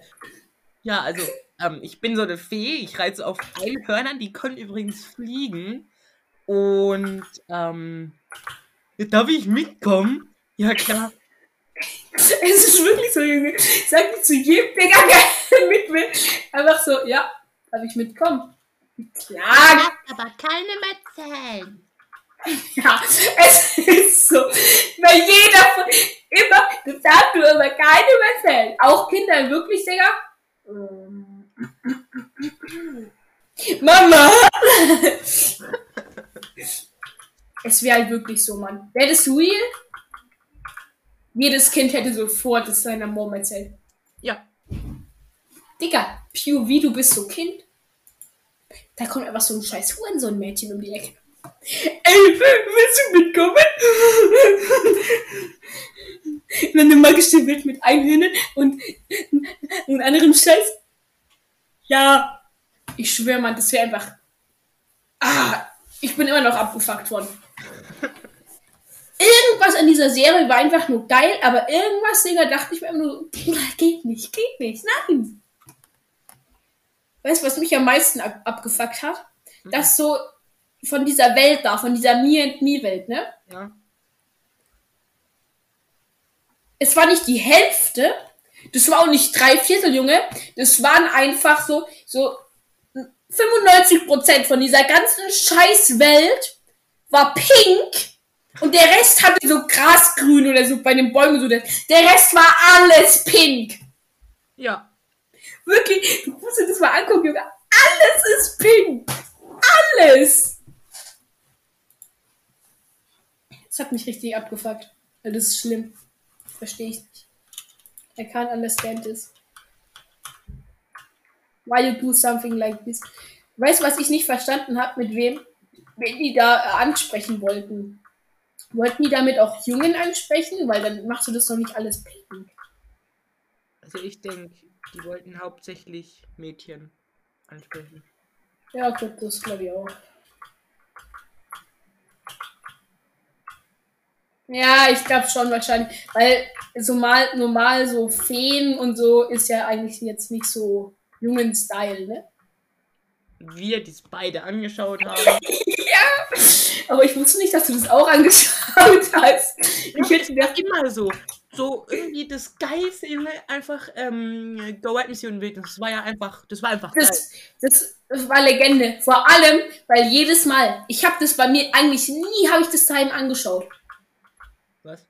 Ja, also, ähm, ich bin so eine Fee, ich reite auf Einhörnern, die können übrigens fliegen. Und, ähm, darf ich mitkommen? Ja, klar. Es ist wirklich so, Junge. Sag nicht zu jedem Digga, der mit will. Einfach so, ja, darf ich mitkommen? Klar, aber keine Metzeln. ja, es ist so. Weil jeder von, immer, das darfst du immer keine erzählen. Auch Kinder, wirklich, Digga. Ähm. Mama! Es wäre halt wirklich so, Mann. Wäre das real? Jedes Kind hätte sofort es seiner Mom erzählt. Ja. Digga, POV, du bist so Kind. Da kommt einfach so ein scheiß Hurensohn-Mädchen um die Ecke. Ey, willst du mitkommen? Meine magische Welt mit Einhörnern und, und anderem Scheiß. Ja. Ich schwöre, man, das wäre einfach. Ah, ich bin immer noch abgefuckt worden. Irgendwas an dieser Serie war einfach nur geil, aber irgendwas, Digga, dachte ich mir immer nur, geht nicht, geht nicht, nein. Weißt du, was mich am meisten ab abgefuckt hat? Das so von dieser Welt da, von dieser Me and Me Welt, ne? Ja. es war nicht die Hälfte, das war auch nicht drei Viertel, Junge, das waren einfach so, so 95% von dieser ganzen Scheißwelt war pink und der Rest hatte so grasgrün oder so bei den Bäumen so. Der, Rest war alles pink. Ja. Wirklich, du musst dir das mal angucken, Junge. Alles ist pink. Alles. Das hat mich richtig abgefuckt. Das ist schlimm. Verstehe ich nicht. I can't understand this. Why you do something like this? Weißt du, was ich nicht verstanden habe, mit wem? Wen die da äh, ansprechen wollten. Wollten die damit auch Jungen ansprechen? Weil dann machst du das doch nicht alles pink. Also ich denke, die wollten hauptsächlich Mädchen ansprechen. Ja, gut, das glaube ich auch. Ja, ich glaube schon wahrscheinlich, weil so mal normal so Feen und so ist ja eigentlich jetzt nicht so jungen Style, ne? Wir, die es beide angeschaut haben. (laughs) ja, aber ich wusste nicht, dass du das auch angeschaut hast. Ich hätte gedacht, immer so. So irgendwie das Geilste, Junge, einfach ähm, Go White Mission Wild. Das war ja einfach, das war einfach geil. das, das, das war Legende. Vor allem, weil jedes Mal, ich habe das bei mir eigentlich nie, habe ich das daheim angeschaut. Was?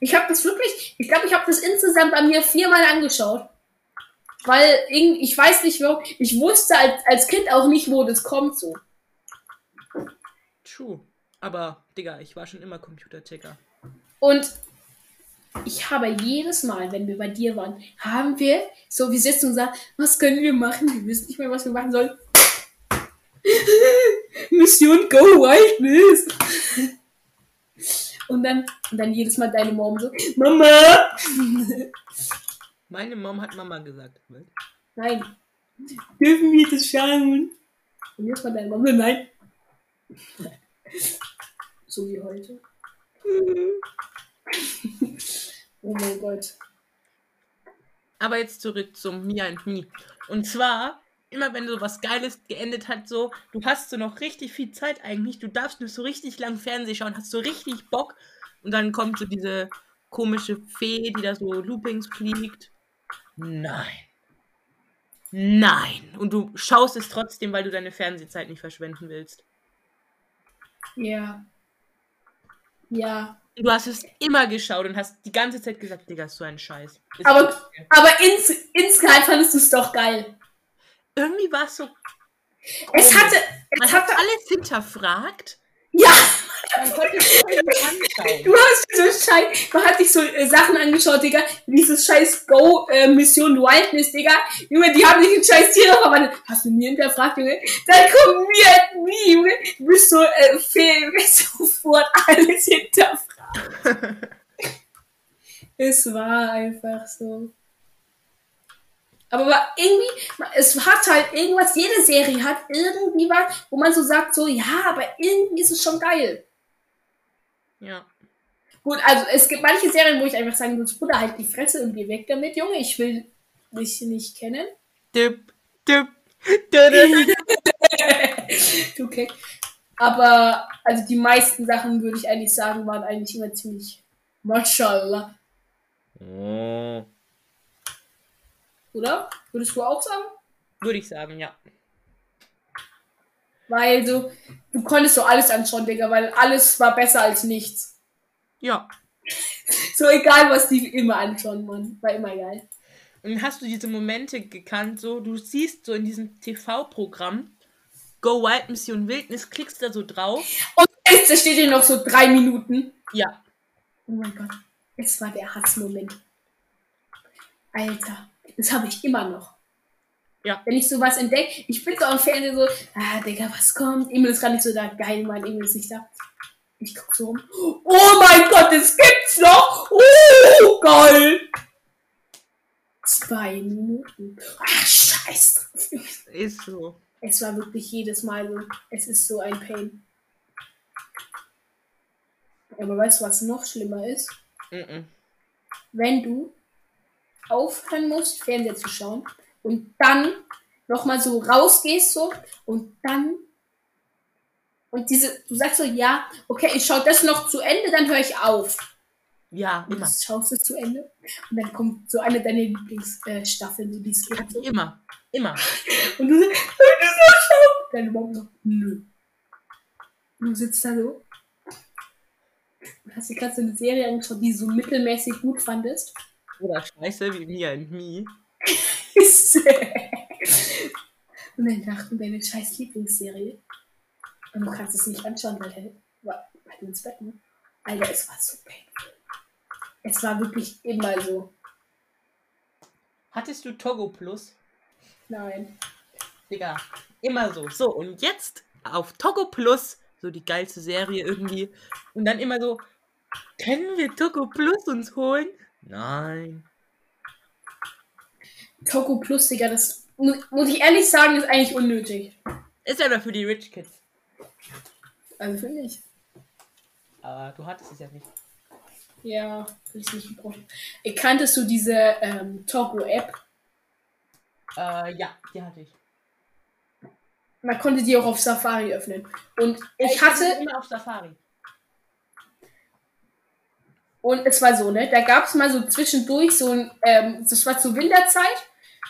Ich habe das wirklich, ich glaube, ich habe das insgesamt bei mir viermal angeschaut. Weil ich weiß nicht, wo, ich wusste als, als Kind auch nicht, wo das kommt so. True. Aber, Digga, ich war schon immer Computerticker. Und ich habe jedes Mal, wenn wir bei dir waren, haben wir so, wir sitzen und sagen, was können wir machen? Wir wissen nicht mehr, was wir machen sollen. (laughs) Mission Go Wildness. Und dann, und dann jedes Mal deine Mom so, Mama! (laughs) Meine Mom hat Mama gesagt. Nein. Dürfen wir das schauen? Und jetzt mal deine Mom nein. (laughs) So wie heute. (laughs) Oh mein Gott. Aber jetzt zurück zum Mia and Me. Und zwar, immer wenn so was Geiles geendet hat, so, du hast so noch richtig viel Zeit eigentlich, du darfst nur so richtig lang Fernsehen schauen, hast so richtig Bock. Und dann kommt so diese komische Fee, die da so Loopings fliegt. Nein. Nein. Und du schaust es trotzdem, weil du deine Fernsehzeit nicht verschwenden willst. Ja. Ja. Du hast es immer geschaut und hast die ganze Zeit gesagt, Digga, ist so ein Scheiß. Ist Aber- geil. Aber ins, insgeheim fandest du es doch geil. irgendwie war es so. Es hatte. Man Es hat hatte. alles hinterfragt. Ja! Du hast so scheiß. Man hat sich so äh, Sachen angeschaut, Digga. Dieses scheiß Go-Mission Wildness, Digga. Junge, die haben sich den scheiß Tier noch verwandelt. Hast du mir hinterfragt, Junge? Dann kommt mir nie, Junge. Du bist so äh, fehl, sofort alles hinterfragt. es war einfach so. Aber irgendwie, es hat halt irgendwas, jede Serie hat irgendwie was, wo man so sagt, so, ja, aber irgendwie ist es schon geil. Ja. Gut, also es gibt manche Serien, wo ich einfach sagen muss, Bruder, halt die Fresse und geh weg damit, Junge. Ich will dich nicht kennen. Dip, dip, (laughs) Keck. Aber, also die meisten Sachen, würde ich eigentlich sagen, waren eigentlich immer ziemlich Mashallah. Oh. Oder? Würdest du auch sagen? Würde ich sagen, ja. Weil so, du konntest so alles anschauen, Digga, weil alles war besser als nichts. Ja. So egal, was die immer anschauen, Mann. War immer geil. Und hast du diese Momente gekannt, so, du siehst so in diesem TV-Programm, Go Wild Mission Wildnis, klickst da so drauf. Und jetzt da steht hier noch so drei Minuten. Ja. Oh mein Gott, es war der Hassmoment. Alter, das habe ich immer noch. Ja. Wenn ich sowas entdecke, ich bin so am Fernsehen so, ah, Digga, was kommt? Emil ist gerade nicht so da. Geil, Mann, Emil ist nicht da. Ich guck so rum. Oh mein Gott, das gibt's noch! Oh, geil! Zwei Minuten. Ach, scheiß drauf. Ist so. Es war wirklich jedes Mal so. Es ist so ein Pain. Aber weißt du, was noch schlimmer ist? Mhm. wenn du aufhören musst, Fernseher zu schauen und dann nochmal so rausgehst so und dann und diese, du sagst so, ja, okay, ich schaue das noch zu Ende, dann höre ich auf. Ja, Und immer. du schaust es zu Ende und dann kommt so eine deiner Lieblingsstaffeln, äh, die es gibt. Immer. Immer. (laughs) (laughs) Und du sagst, ich das noch schauen? Deine Mom sagt, nö. Und du sitzt da so und hast dir gerade so eine Serie angeschaut, die du so mittelmäßig gut fandest. Oder scheiße wie Mia and Me. Und dann dachten deine scheiß Lieblingsserie. Und du kannst es nicht anschauen, weil du, weil du ins Bett musst. Alter, es war so painful. Es war wirklich immer so. Hattest du Togo Plus? Nein. Digga, immer so. So, und jetzt auf Togo Plus, so die geilste Serie irgendwie. Und dann immer so, können wir Togo Plus uns holen? Nein. Togo Plus, Digga, das mu muss ich ehrlich sagen, ist eigentlich unnötig. Ist aber für die Rich Kids. Also für mich. Aber du hattest es ja nicht. Ja, will ich nicht gebrauchen. Ey, Kanntest du diese ähm, Togo-App? Äh, ja, die hatte ich. Man konnte die auch auf Safari öffnen. Und ich hatte hatte, immer auf Safari. und es war so, ne? Da gab es mal so zwischendurch so ein, ähm, das war zur Winterzeit.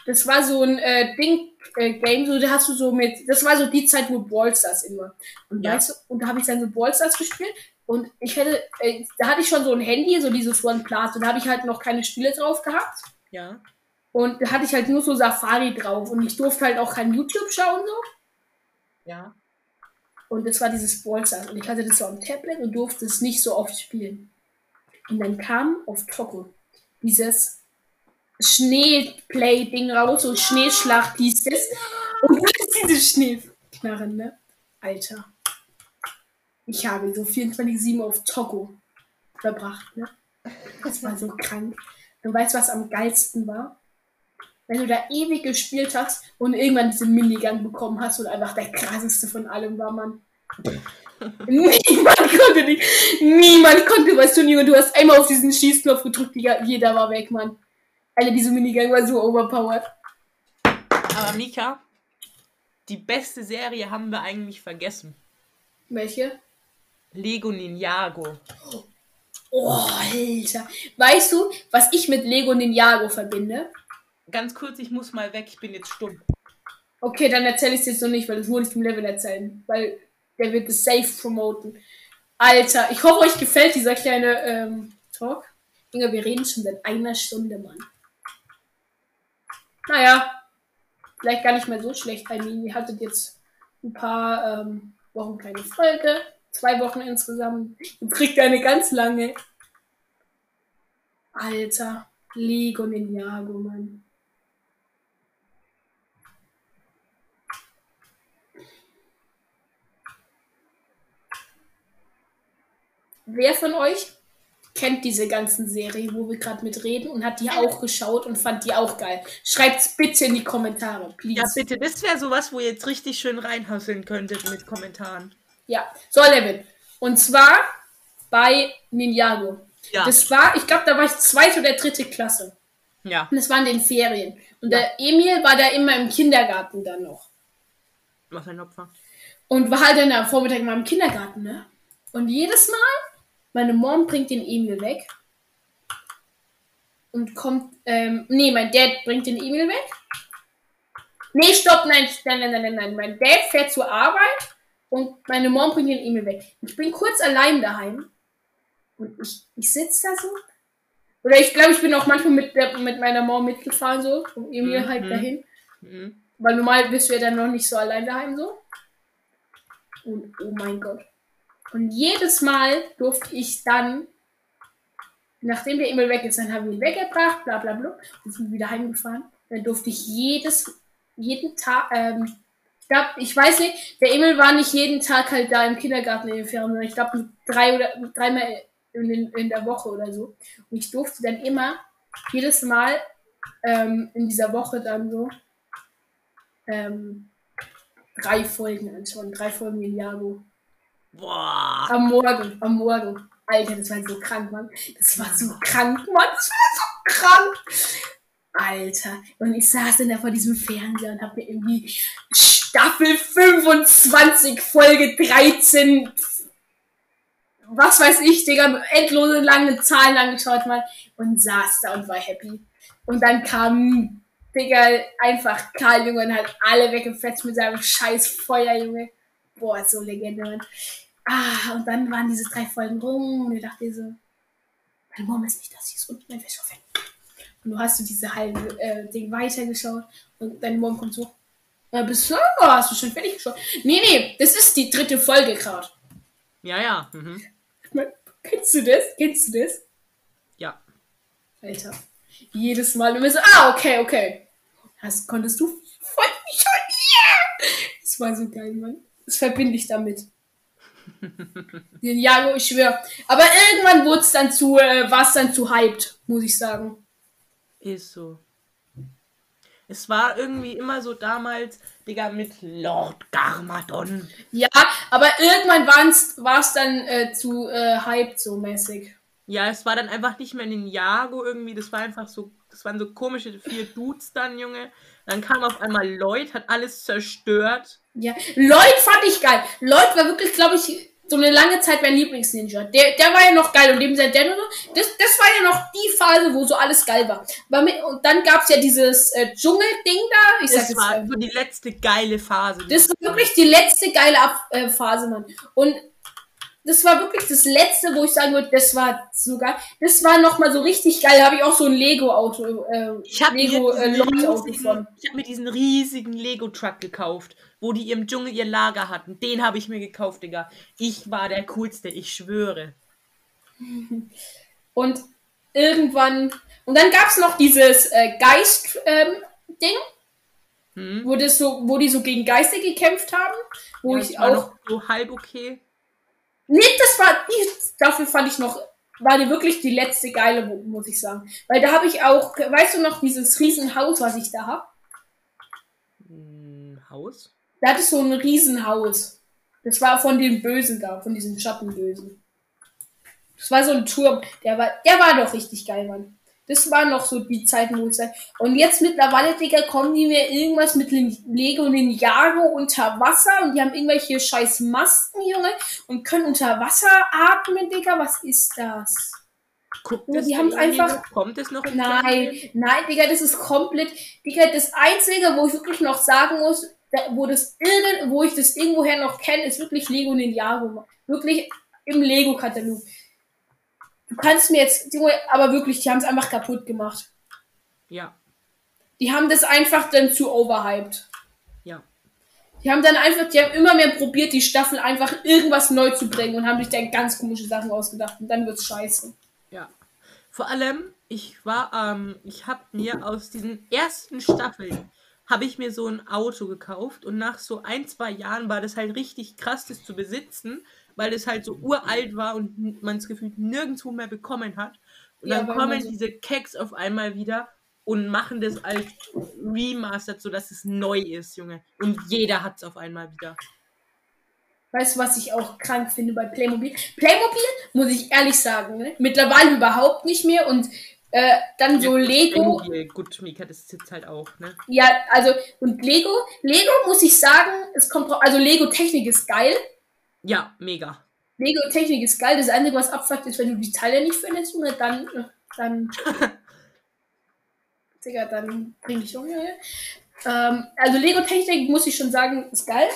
Das war so ein äh, Ding, äh, Game, so da hast du so mit, das war so die Zeit, wo Brawl Stars immer. Und Ja. weißt du, und da habe ich dann so Brawl Stars gespielt. Und ich hätte, äh, da hatte ich schon so ein Handy, so dieses OnePlus, und da habe ich halt noch keine Spiele drauf gehabt. Ja. Und da hatte ich halt nur so Safari drauf. Und ich durfte halt auch kein YouTube schauen, so. Ja. Und das war dieses Brawl Stars. Und ich hatte das so am Tablet und durfte es nicht so oft spielen. Und dann kam auf Togo dieses Schneeplay-Ding raus, so Schneeschlacht hieß das. Und das ist diese Schneeknarren, ne? Alter. Ich habe so 24-7 auf Togo verbracht, ne? Das war so krank. Und weißt du, was am geilsten war? Wenn du da ewig gespielt hast und irgendwann diese Minigun bekommen hast und einfach der krasseste von allem war, Mann. (laughs) Niemand konnte nicht. Niemand konnte was tun, Junge. Du hast einmal auf diesen Schießknopf gedrückt. Jeder war weg, Mann. Alter, diese Minigang war so overpowered. Aber Mika, die beste Serie haben wir eigentlich vergessen. Welche? Lego Ninjago. Oh, Alter. Weißt du, was ich mit Lego Ninjago verbinde? Ganz kurz, ich muss mal weg, ich bin jetzt stumm. Okay, dann erzähle ich es jetzt noch nicht, weil das muss ich dem Level erzählen. Weil der wird es safe promoten. Alter, ich hoffe, euch gefällt dieser kleine ähm, Talk. Junge, wir reden schon seit einer Stunde, Mann. Naja, vielleicht gar nicht mehr so schlecht. I mean, ihr hattet jetzt ein paar ähm, Wochen keine Folge. Zwei Wochen insgesamt. Ihr kriegt eine ganz lange. Alter, Lego Ninjago, Mann. Wer von euch kennt diese ganzen Serien, wo wir gerade mit reden und hat die auch geschaut und fand die auch geil? Schreibt's bitte in die Kommentare, please. Ja, bitte, das wäre sowas, wo ihr jetzt richtig schön reinhasseln könntet mit Kommentaren. Ja, so Levin. Und zwar bei Ninjago. Ja. Das war, ich glaube, da war ich zweite oder dritte Klasse. Ja. Und das waren den Ferien. Und der Emil war da immer im Kindergarten dann noch. Was ein Opfer. Und war halt dann am Vormittag mal im Kindergarten, ne? Und jedes Mal, meine Mom bringt den Emil weg. Und kommt, ähm, nee, mein Dad bringt den Emil weg. Nee, stopp, nein, nein, nein, nein, nein. Mein Dad fährt zur Arbeit und meine Mom bringt den Emil weg. Ich bin kurz allein daheim. Und ich, ich sitze da so. Oder ich glaube, ich bin auch manchmal mit, der, mit meiner Mom mitgefahren, so. Und Emil halt Mhm. dahin. Mhm. Weil normal bist du ja dann noch nicht so allein daheim so. Und oh mein Gott. Und jedes Mal durfte ich dann, nachdem der Emil weg ist, dann haben wir ihn weggebracht, bla bla bla, und sind wieder heimgefahren. Dann durfte ich jedes, jeden Tag, ähm, ich glaube, ich weiß nicht, der Emil war nicht jeden Tag halt da im Kindergarten in den Ferien, sondern ich glaube drei oder dreimal in, den, in der Woche oder so. Und ich durfte dann immer jedes Mal ähm, in dieser Woche dann so ähm, drei Folgen anschauen. Drei Folgen in Jago. Boah. Am Morgen, am Morgen. Alter, das war so krank, Mann. Das war so krank, Mann. Das war so krank. Alter. Und ich saß dann da vor diesem Fernseher und hab mir irgendwie Staffel 25, Folge 13, was weiß ich, Digga, endlose lange Zahlen angeschaut, Mann. Und saß da und war happy. Und dann kam, Digga, einfach Karl, Junge, und hat alle weggefetzt mit seinem scheiß Feuer, Junge. Boah, so Legende, Mann. Ah, und dann waren diese drei Folgen rum und ich dachte so, meine Mom ist nicht das, sie ist unten mein Wäscheofen. Und du hast du diese halbe äh, Ding weitergeschaut und deine Mom kommt so, ja, bist du, hast du schon fertig geschaut? Nee, nee, das ist die dritte Folge gerade. Ja, ja. Mhm. Kennst du das? Kennst du das? Ja. Alter. Jedes Mal immer so, ah, okay, okay. Das konntest du voll schon, yeah! Das war so geil, Mann. Das verbinde ich damit. Den Jago, ich schwör. Aber irgendwann wurde es dann zu, äh, war es dann zu hyped, muss ich sagen. Ist so. Es war irgendwie immer so damals, Digga, mit Lord Garmadon. Ja, aber irgendwann war es dann äh, zu äh, hyped so mäßig. Ja, es war dann einfach nicht mehr Ninjago irgendwie. Das war einfach so, das waren so komische vier Dudes dann, Junge. Dann kam auf einmal Lloyd, hat alles zerstört. Ja, Lloyd fand ich geil. Lloyd war wirklich, glaube ich, so eine lange Zeit mein Lieblingsninja. Der, der war ja noch geil und dem sein Dad so. Das, das war ja noch die Phase, wo so alles geil war. Aber mit, und dann gab es ja dieses äh, Dschungelding da. Ich sag Das jetzt, war so die letzte geile Phase. das war wirklich die letzte geile Ab äh, Phase, Mann. Und das war wirklich das letzte, wo ich sagen würde, das war so geil. Das war nochmal so richtig geil. Da habe ich auch so ein Lego-Auto, äh, Ich habe mir, Lego äh, von. ich hab mir diesen riesigen Lego-Truck gekauft, wo die im Dschungel ihr Lager hatten. Den habe ich mir gekauft, Digga. Ich war der Coolste, ich schwöre. (laughs) Und irgendwann. Und dann gab es noch dieses äh, Geist-Ding, Hm? wo, das so, wo die so gegen Geister gekämpft haben. Wo Ja, ich auch. noch so halb okay. Nee, das war. Dafür fand ich noch. War die wirklich die letzte geile, mu- muss ich sagen. Weil da habe ich auch. Weißt du noch, dieses Riesenhaus, was ich da hab? Hm, Haus? Da hatte so ein Riesenhaus. Das war von den Bösen da, von diesen Schattenbösen. Das war so ein Turm. Der war, der war doch richtig geil, Mann. Das war noch so die Zeit, wo ich sage. Und jetzt mittlerweile, Digga, kommen die mir irgendwas mit Lego Ninjago unter Wasser und die haben irgendwelche scheiß Masken, Junge, und können unter Wasser atmen, Digga. Was ist das? Guckt Ja, es die Ihnen einfach-? Kommt es noch in Nein, nein, Digga, das ist komplett. Digga, das Einzige, wo ich wirklich noch sagen muss, da- wo das irgend, wo ich das irgendwoher noch kenne, ist wirklich Lego Ninjago. Wirklich im Lego-Katalog. Du kannst mir jetzt, Junge, aber wirklich, die haben es einfach kaputt gemacht. Ja, Die haben das einfach dann zu overhyped. ja. Die haben dann einfach, die haben immer mehr probiert, die Staffel einfach irgendwas neu zu bringen und haben sich dann ganz komische Sachen ausgedacht und dann wird's scheiße. Ja. Vor allem, ich war, ähm, ich habe mir aus diesen ersten Staffeln, habe ich mir so ein Auto gekauft und nach so ein, zwei Jahren war das halt richtig krass, das zu besitzen, weil es halt so uralt war und man es gefühlt nirgendwo mehr bekommen hat. Und Ja, dann kommen so- diese Keks auf einmal wieder und machen das als remastered, sodass es neu ist, Junge. Und jeder hat es auf einmal wieder. Weißt du, was ich auch krank finde bei Playmobil? Playmobil, muss ich ehrlich sagen, ne? mittlerweile überhaupt nicht mehr und äh, dann so Lego, Gut, Mika, das ist jetzt halt auch, ne? ja, also und Lego, Lego muss ich sagen, es kommt drauf, also Lego Technik ist geil. Ja, mega. Lego Technik ist geil. Das Einzige, was abfuckt, ist, wenn du die Teile nicht findest, dann, äh, dann, (laughs) Digga, dann bring ich um. Ähm, also Lego Technik, muss ich schon sagen, ist geil.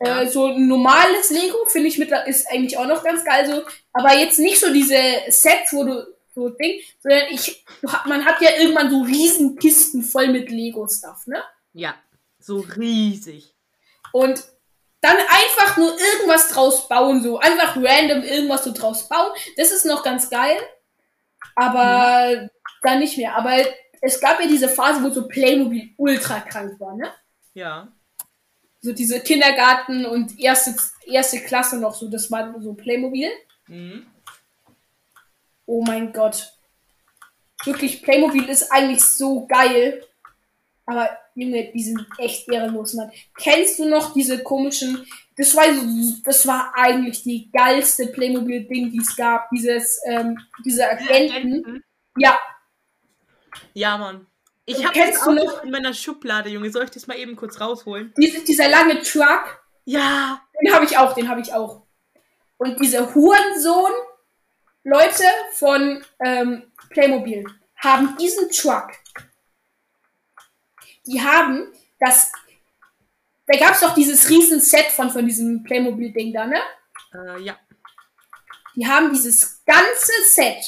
Ja. Äh, so ein normales Lego finde ich mit, ist eigentlich auch noch ganz geil, so, aber jetzt nicht so diese Sets, wo du so Ding, sondern ich, man hat ja irgendwann so riesen Kisten voll mit Lego-Stuff, ne? Ja, so riesig. Und dann einfach nur irgendwas draus bauen, so einfach random irgendwas so draus bauen. Das ist noch ganz geil. Aber dann nicht mehr. Aber es gab ja diese Phase, wo so Playmobil ultra krank war, ne? Ja. So diese Kindergarten und erste, erste Klasse noch so, das war so Playmobil. Mhm. Oh mein Gott. Wirklich, Playmobil ist eigentlich so geil. Aber, Junge, die sind echt ehrenlos, Mann. Kennst du noch diese komischen, das war, das war eigentlich die geilste Playmobil-Ding, die es gab. Dieses, ähm, diese Agenten. Ja, Ja, Mann. Ich habe das auch noch- in meiner Schublade, Junge. Soll ich das mal eben kurz rausholen? diese, dieser lange Truck, Ja. den habe ich auch, den habe ich auch. Und diese Hurensohn, Leute von ähm, Playmobil, haben diesen Truck. Die haben das. Da gab es doch dieses riesen Set von, von diesem Playmobil-Ding da, ne? Äh, ja. Die haben dieses ganze Set,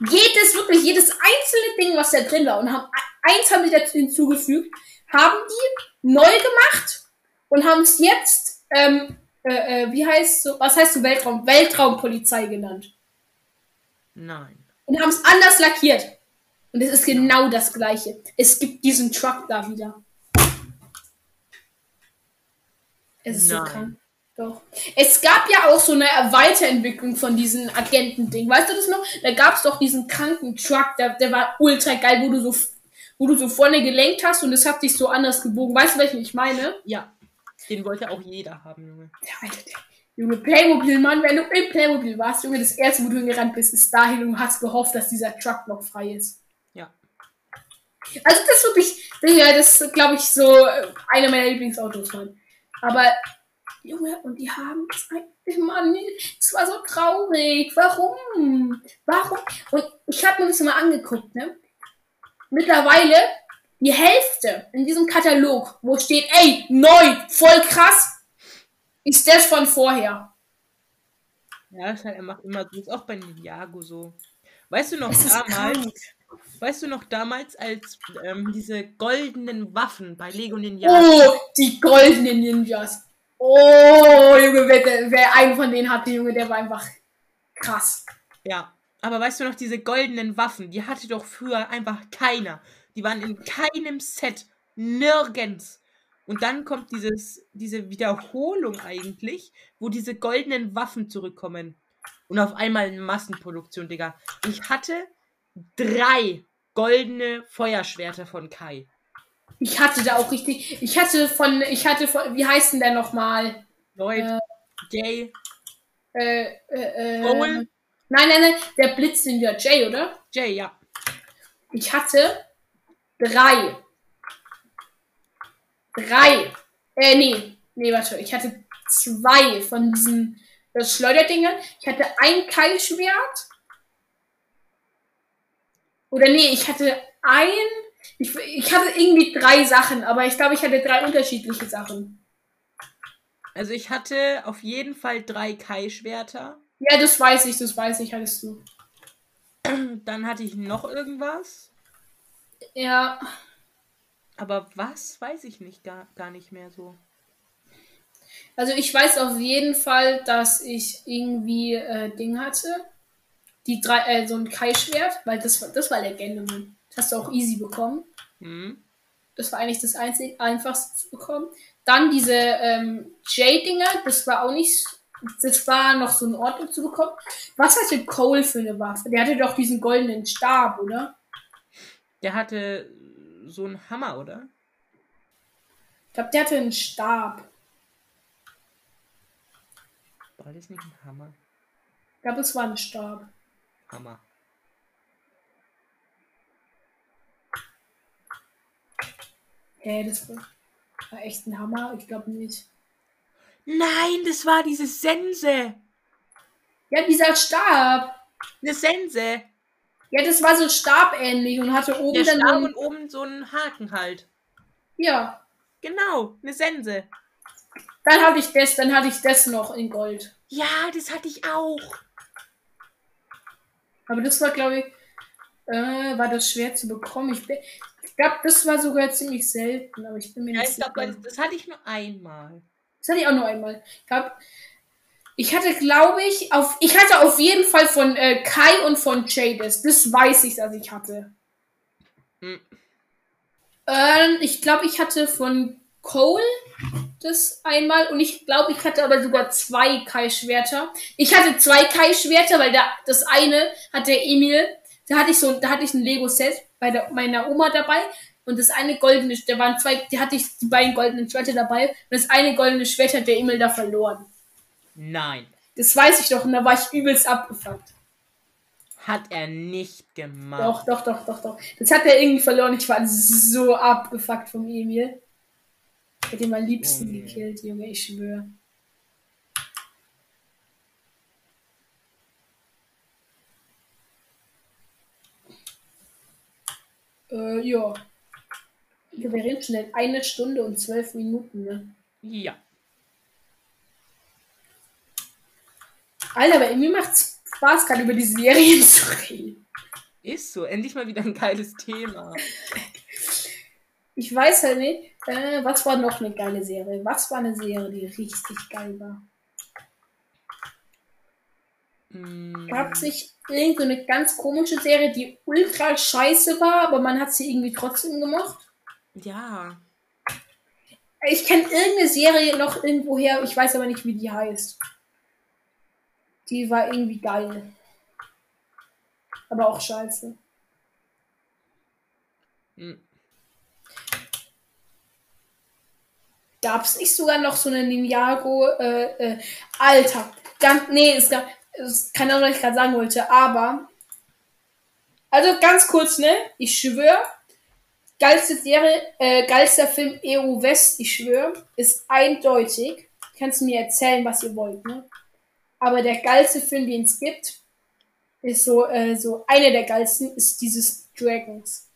jedes, wirklich jedes einzelne Ding, was da drin war, und haben eins haben sie dazu hinzugefügt, haben die neu gemacht und haben es jetzt, ähm, äh, äh, wie heißt so, was heißt so Weltraum? Weltraumpolizei genannt. Nein. Und haben es anders lackiert. Und es ist genau das gleiche. Es gibt diesen Truck da wieder. Es ist so Nein. krank. Doch. Es gab ja auch so eine Weiterentwicklung von diesem Agentending. Weißt du das noch? Da gab es doch diesen kranken Truck, der, der war ultra geil, wo du so wo du so vorne gelenkt hast und es hat dich so anders gebogen. Weißt du, welchen ich meine? Ja. Den wollte auch jeder haben, Junge. Ja, Alter, der- Junge, Playmobil, Mann, wenn du im Playmobil warst, Junge, das erste, wo du hingerannt bist, ist dahin und hast gehofft, dass dieser Truck noch frei ist. Ja. Also das ist wirklich, ja, das ist, glaube ich, so äh, eine meiner Lieblingsautos, Mann. Aber, Junge, und die haben es eigentlich, Mann, es war so traurig. Warum? Warum? Und ich habe mir das mal angeguckt, ne? Mittlerweile die Hälfte in diesem Katalog, wo steht, ey, neu, voll krass, ist das von vorher. Ja, ist halt einfach immer so. Ist auch bei Ninjago so. Weißt du noch damals, krank. weißt du noch damals, als ähm, diese goldenen Waffen bei Lego Ninjago. Oh, die goldenen Ninjas. Oh, Junge, wer, wer einen von denen hatte, Junge, der war einfach krass. Ja. Aber weißt du noch, diese goldenen Waffen, die hatte doch früher einfach keiner. Die waren in keinem Set. Nirgends. Und dann kommt dieses, diese Wiederholung eigentlich, wo diese goldenen Waffen zurückkommen. Und auf einmal in Massenproduktion, Digga. Ich hatte drei goldene Feuerschwerter von Kai. Ich hatte da auch richtig, ich hatte von, ich hatte von, wie heißt denn der nochmal? Lloyd, Äh, Jay, Äh, äh, äh, Owen? Nein, nein, nein, der Blitz Ninja Jay, oder? Jay, ja. Ich hatte drei. Drei. Äh, nee. Nee, warte. Ich hatte zwei von diesen äh, Schleuderdingern. Ich hatte ein Keilschwert. Oder nee, ich hatte ein. Ich, ich hatte irgendwie drei Sachen, aber ich glaube, ich hatte drei unterschiedliche Sachen. Also ich hatte auf jeden Fall drei Kai-Schwerter. Ja, das weiß ich, das weiß ich, hattest du. Dann hatte ich noch irgendwas. Ja. Aber was, weiß ich nicht, gar, gar nicht mehr so. Also ich weiß auf jeden Fall, dass ich irgendwie äh, Ding hatte. Die drei, äh, so ein Kai-Schwert, weil das, war- das war Legende, Mann. Das hast du auch easy bekommen. Hm? Das war eigentlich das einzig einfachste zu bekommen. Dann diese ähm, J-Dinger, das war auch nicht, das war noch so in Ordnung zu bekommen. Was hatte Cole für eine Waffe? Der hatte doch diesen goldenen Stab, oder? Der hatte so einen Hammer, oder? Ich glaube, der hatte einen Stab. War das nicht ein Hammer? Ich glaube, es war ein Stab. Hammer. Hä, das war, war echt ein Hammer? Ich glaube nicht. Nein, das war diese Sense. Ja, dieser Stab. Eine Sense. Ja, das war so stabähnlich und hatte oben Der dann so Stab und oben so einen Haken halt. Ja, Genau, eine Sense. dann hatte ich das, dann hatte ich das noch in Gold. Ja, das hatte ich auch. Aber das war, glaube ich, äh, war das schwer zu bekommen. Ich, bin- ich glaube, das war sogar ziemlich selten, aber ich bin mir Ja, nicht ich glaube, sicher. das, das hatte ich nur einmal. Das hatte ich auch nur einmal. Ich, glaub, ich hatte, glaube ich, auf, ich hatte auf jeden Fall von äh, Kai und von Jadis. Das weiß ich, dass ich hatte. Hm. Ähm, ich glaube, ich hatte von Cole das einmal und ich glaube, ich hatte aber sogar zwei Kai-Schwerter. Ich hatte zwei Kai-Schwerter, weil da, das eine hat der Emil, da hatte ich so, da hatte ich ein Lego-Set bei der, meiner Oma dabei und das eine goldene, da waren zwei, da hatte ich die beiden goldenen Schwerter dabei und das eine goldene Schwert hat der Emil da verloren. Nein, Das weiß ich doch und da war ich übelst abgefuckt. hat er nicht gemacht. Doch, doch, doch, doch, doch. Das hat er irgendwie verloren. Ich war so abgefuckt vom Emil. Ich hätte ihn am liebsten Oh gekillt, Junge, ich schwöre. Äh, ja. Wir reden in eine Stunde und zwölf Minuten, ne? Ja. Alter, aber irgendwie macht's Spaß, gerade über die Serien (laughs) zu reden. Ist so. Endlich mal wieder ein geiles Thema. Ich weiß halt nicht, äh, was war noch eine geile Serie? Was war eine Serie, die richtig geil war? Hm, Gab es nicht irgendeine ganz komische Serie, die ultra scheiße war, aber man hat sie irgendwie trotzdem gemocht? ja. Ich kenne irgendeine Serie noch irgendwoher, ich weiß aber nicht, wie die heißt. Die war irgendwie geil. Aber auch scheiße. Hm. Gab es nicht sogar noch so eine Ninjago, äh, äh, Alter. Ganz, nee, es gab, es keine Ahnung, was ich gerade sagen wollte, aber. Also ganz kurz, ne? Ich schwöre, geilste Serie, äh, geilster Film EU West, ich schwöre, ist eindeutig. Kannst du mir erzählen, was ihr wollt, ne? Aber der geilste Film, den es gibt, ist so, äh, so, einer der geilsten ist dieses Dragons.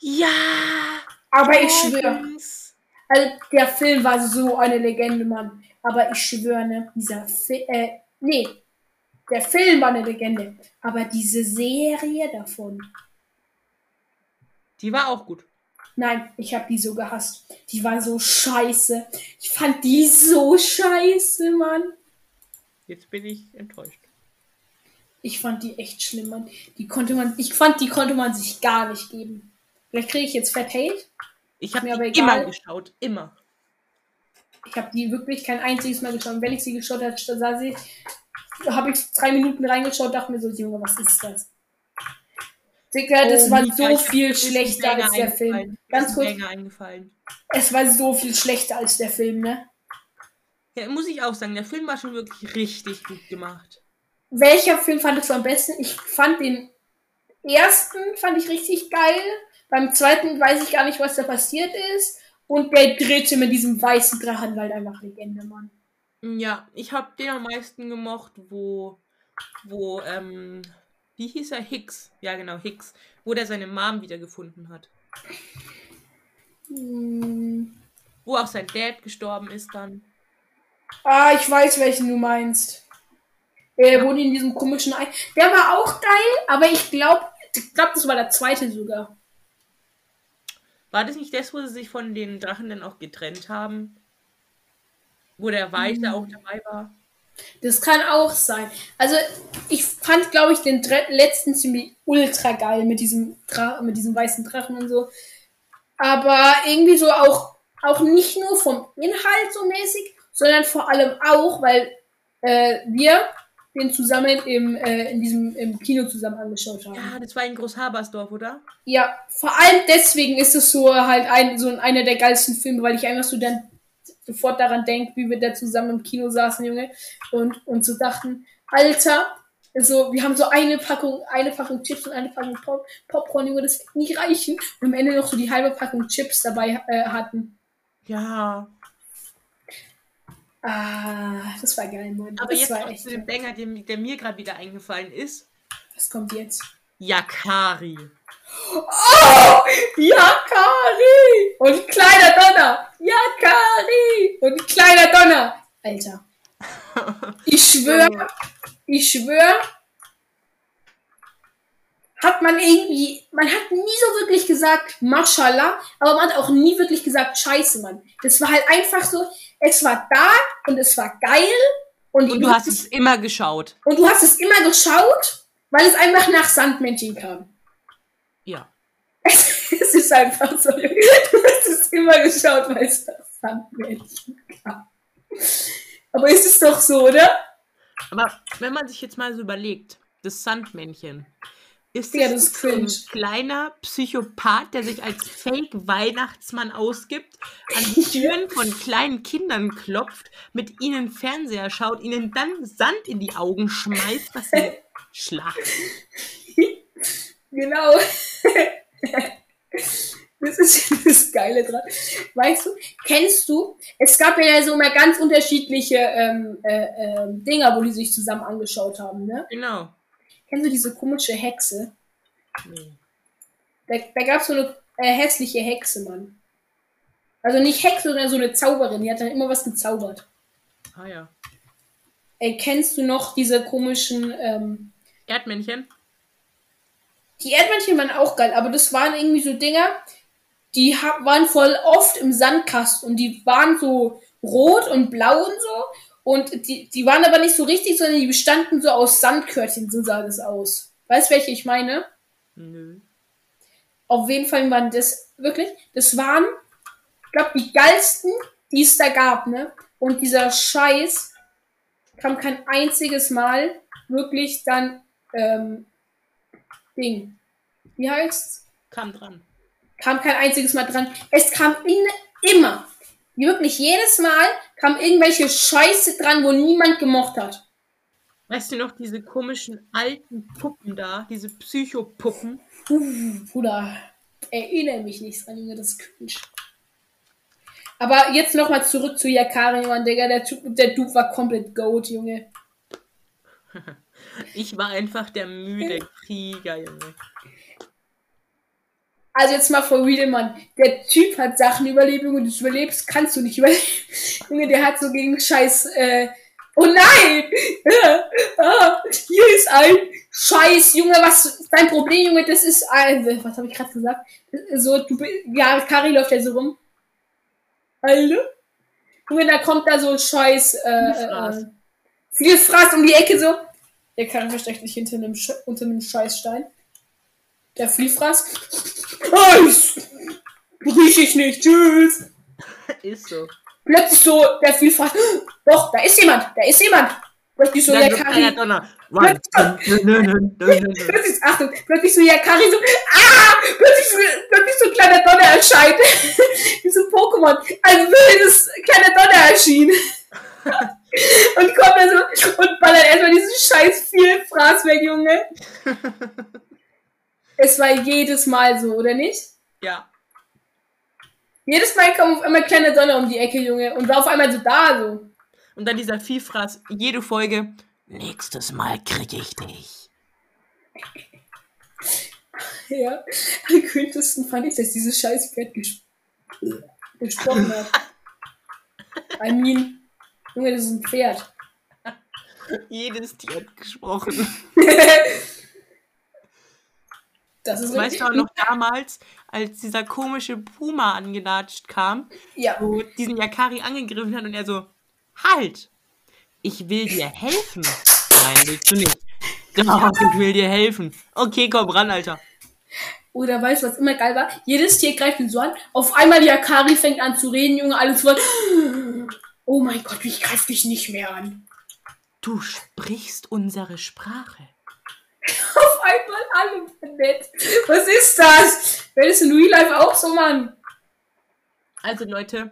Ja. Aber ich schwöre, Dragons. Also, der Film war so eine Legende, Mann. Aber ich schwöre, ne, dieser Film, äh, nee, der Film war eine Legende. Aber diese Serie davon, Die war auch gut. nein, ich habe die so gehasst. Die war so scheiße. Ich fand die so scheiße, Mann. Jetzt bin ich enttäuscht. Ich fand die echt schlimm, Mann. Die konnte man, ich fand, die konnte man sich gar nicht geben. Vielleicht kriege ich jetzt Fat Hate. Ich habe Mir aber immer geschaut. Immer. Ich habe die wirklich kein einziges Mal geschaut. Und wenn ich sie geschaut habe, saß ich, habe ich drei Minuten reingeschaut, dachte mir so, Junge, was ist das? Digga, das Oh, war Mika, so viel schlechter als der. Film. Ganz kurz, es war so viel schlechter als der Film, ne? Ja, muss ich auch sagen, der Film war schon wirklich richtig gut gemacht. Welcher Film fandest du am besten? Ich fand den ersten fand ich richtig geil. Beim zweiten weiß ich gar nicht, was da passiert ist. Und der dritte mit diesem weißen Drachen war halt einfach Legende, Mann. Ja, ich habe den am meisten gemocht, wo, wo, ähm, wie hieß er? Hicks. Ja, genau, Hicks. Wo der seine Mom wiedergefunden hat. Hm. Wo auch sein Dad gestorben ist dann. Ah, ich weiß, welchen du meinst. Der wohnt in diesem komischen Ei. Der war auch geil, aber ich glaube, ich glaube, das war der zweite sogar. War das nicht das, wo sie sich von den Drachen dann auch getrennt haben? Wo der Weiße auch dabei war? Das kann auch sein. Also, ich fand, glaube ich, den letzten ziemlich ultra geil mit diesem, Dra mit diesem weißen Drachen und so. Aber irgendwie so auch, auch nicht nur vom Inhalt so mäßig, sondern vor allem auch, weil äh, wir den zusammen im, äh, in diesem im Kino zusammen angeschaut haben. Ja, das war in Großhabersdorf, oder? Ja, vor allem deswegen ist es so halt ein, so einer der geilsten Filme, weil ich einfach so dann sofort daran denke, wie wir da zusammen im Kino saßen, Junge, und, und so dachten, Alter, also wir haben so eine Packung, eine Packung Chips und eine Packung Pop Popcorn, Junge, das wird nicht reichen. Und am Ende noch so die halbe Packung Chips dabei äh, hatten. Ja. Ah, das war geil, Mann. Aber das jetzt war echt. zu dem Banger, der, der mir gerade wieder eingefallen ist. Was kommt jetzt? Yakari. Oh! Yakari! Und kleiner Donner! Yakari! Und kleiner Donner! Alter. (laughs) Ich schwör, ich schwör, hat man irgendwie, man hat nie so wirklich gesagt, Mashallah, aber man hat auch nie wirklich gesagt, Scheiße, Mann. Das war halt einfach so, es war da und es war geil und, Und du hast es immer geschaut. und du hast es immer geschaut, weil es einfach nach Sandmännchen kam. Ja. Es, (laughs) es ist einfach so. Du hast es immer geschaut, weil es nach Sandmännchen kam. Aber ist es doch so, oder? Aber wenn man sich jetzt mal so überlegt, das Sandmännchen, ist Ja, das, das ist so ein kleiner Psychopath, der sich als Fake-Weihnachtsmann ausgibt, an (laughs) die Türen von kleinen Kindern klopft, mit ihnen Fernseher schaut, ihnen dann Sand in die Augen schmeißt, was sie schlachten? (laughs) Genau. (laughs) Das ist das Geile dran. Weißt du, kennst du, es gab ja so mal ganz unterschiedliche ähm, äh, ähm, Dinger, wo die sich zusammen angeschaut haben, ne? Genau. Kennst du diese komische Hexe? Nee. Da, da gab es so eine äh, hässliche Hexe, Mann. Also nicht Hexe, sondern so eine Zauberin. Die hat dann immer was gezaubert. Ah ja. Ey, kennst du noch diese komischen, ähm, Erdmännchen? die Erdmännchen waren auch geil, aber das waren irgendwie so Dinger, die waren voll oft im Sandkasten und die waren so rot und blau und so. Und die, die waren aber nicht so richtig, sondern die bestanden so aus Sandkörnchen, so sah das aus. Weißt welche ich meine? Nö. Auf jeden Fall waren das wirklich, das waren, ich glaube, die geilsten, die es da gab, ne? Und dieser Scheiß kam kein einziges Mal wirklich dann, ähm, Ding. Wie heißt's? Kam dran. Kam kein einziges Mal dran. Es kam in, immer, wirklich jedes Mal kam irgendwelche Scheiße dran, wo niemand gemocht hat. Weißt du noch diese komischen alten Puppen da, diese Psychopuppen? Puh, Bruder, erinnere mich nicht dran, Junge, das ist cringe. Aber jetzt nochmal zurück zu Yakari, Mann, Digga, der Typ, der Dude war komplett goat, Junge. (laughs) Ich war einfach der müde Krieger, Junge. Also jetzt mal for real, Mann. Der Typ hat Sachen überlebt, Junge, du überlebst, kannst du nicht überleben. (laughs) Junge, der hat so gegen Scheiß, äh, oh nein! (laughs) ah, hier ist ein Scheiß, Junge, was ist dein Problem, Junge? Das ist ein, was habe ich gerade gesagt? So, du, ja, Kari läuft ja so rum. Alter? Junge, da kommt da so ein Scheiß, äh, Vielfraß. äh, viel Fraß um die Ecke so. Der Kari versteckt sich hinter einem, Sch unter einem Scheißstein. Der Fliehfraß. Ich, riech ich nicht. Tschüss. Ist so. Plötzlich so, der Fliehfraß. (gasps) Doch, da ist jemand. Da ist jemand. Plötzlich so, Dann kleiner Kari. Plötzlich, Achtung, plötzlich so, ja, Kari so, ah! Plötzlich so, plötzlich so ein kleiner Donner erscheint. (laughs) Wie so ein Pokémon. Ein wildes kleiner Donner erschien. (laughs) und kommt da so und ballert erstmal diesen scheiß viel Fraß weg, Junge. (laughs) Es war jedes Mal so, oder nicht? Ja. Jedes Mal kam auf einmal kleine Sonne um die Ecke, Junge, und war auf einmal so da, so. Und dann dieser Vielfraß, jede Folge. Nächstes Mal krieg ich dich. (laughs) Ja. Am grüntesten fand ich, dass dieses scheiß Pferd ges gesprochen hat. (laughs) I mean, Junge, das ist ein Pferd. Jedes Tier hat gesprochen. (laughs) Das ist Weißt du auch noch damals, als dieser komische Puma angelatscht kam, Ja. wo diesen Yakari angegriffen hat und er so, halt, ich will dir helfen. Nein, willst du nicht. Doch, ich will dir helfen. Okay, komm ran, Alter. Oder weißt du, was immer geil war? Jedes Tier greift ihn so an. Auf einmal die Akari fängt an zu reden, Junge, alles wird. Oh mein Gott, ich greife dich nicht mehr an. Du sprichst unsere Sprache. (laughs) Auf einmal alle nett. Was ist das? Das in Real Life auch so, Mann? Also Leute,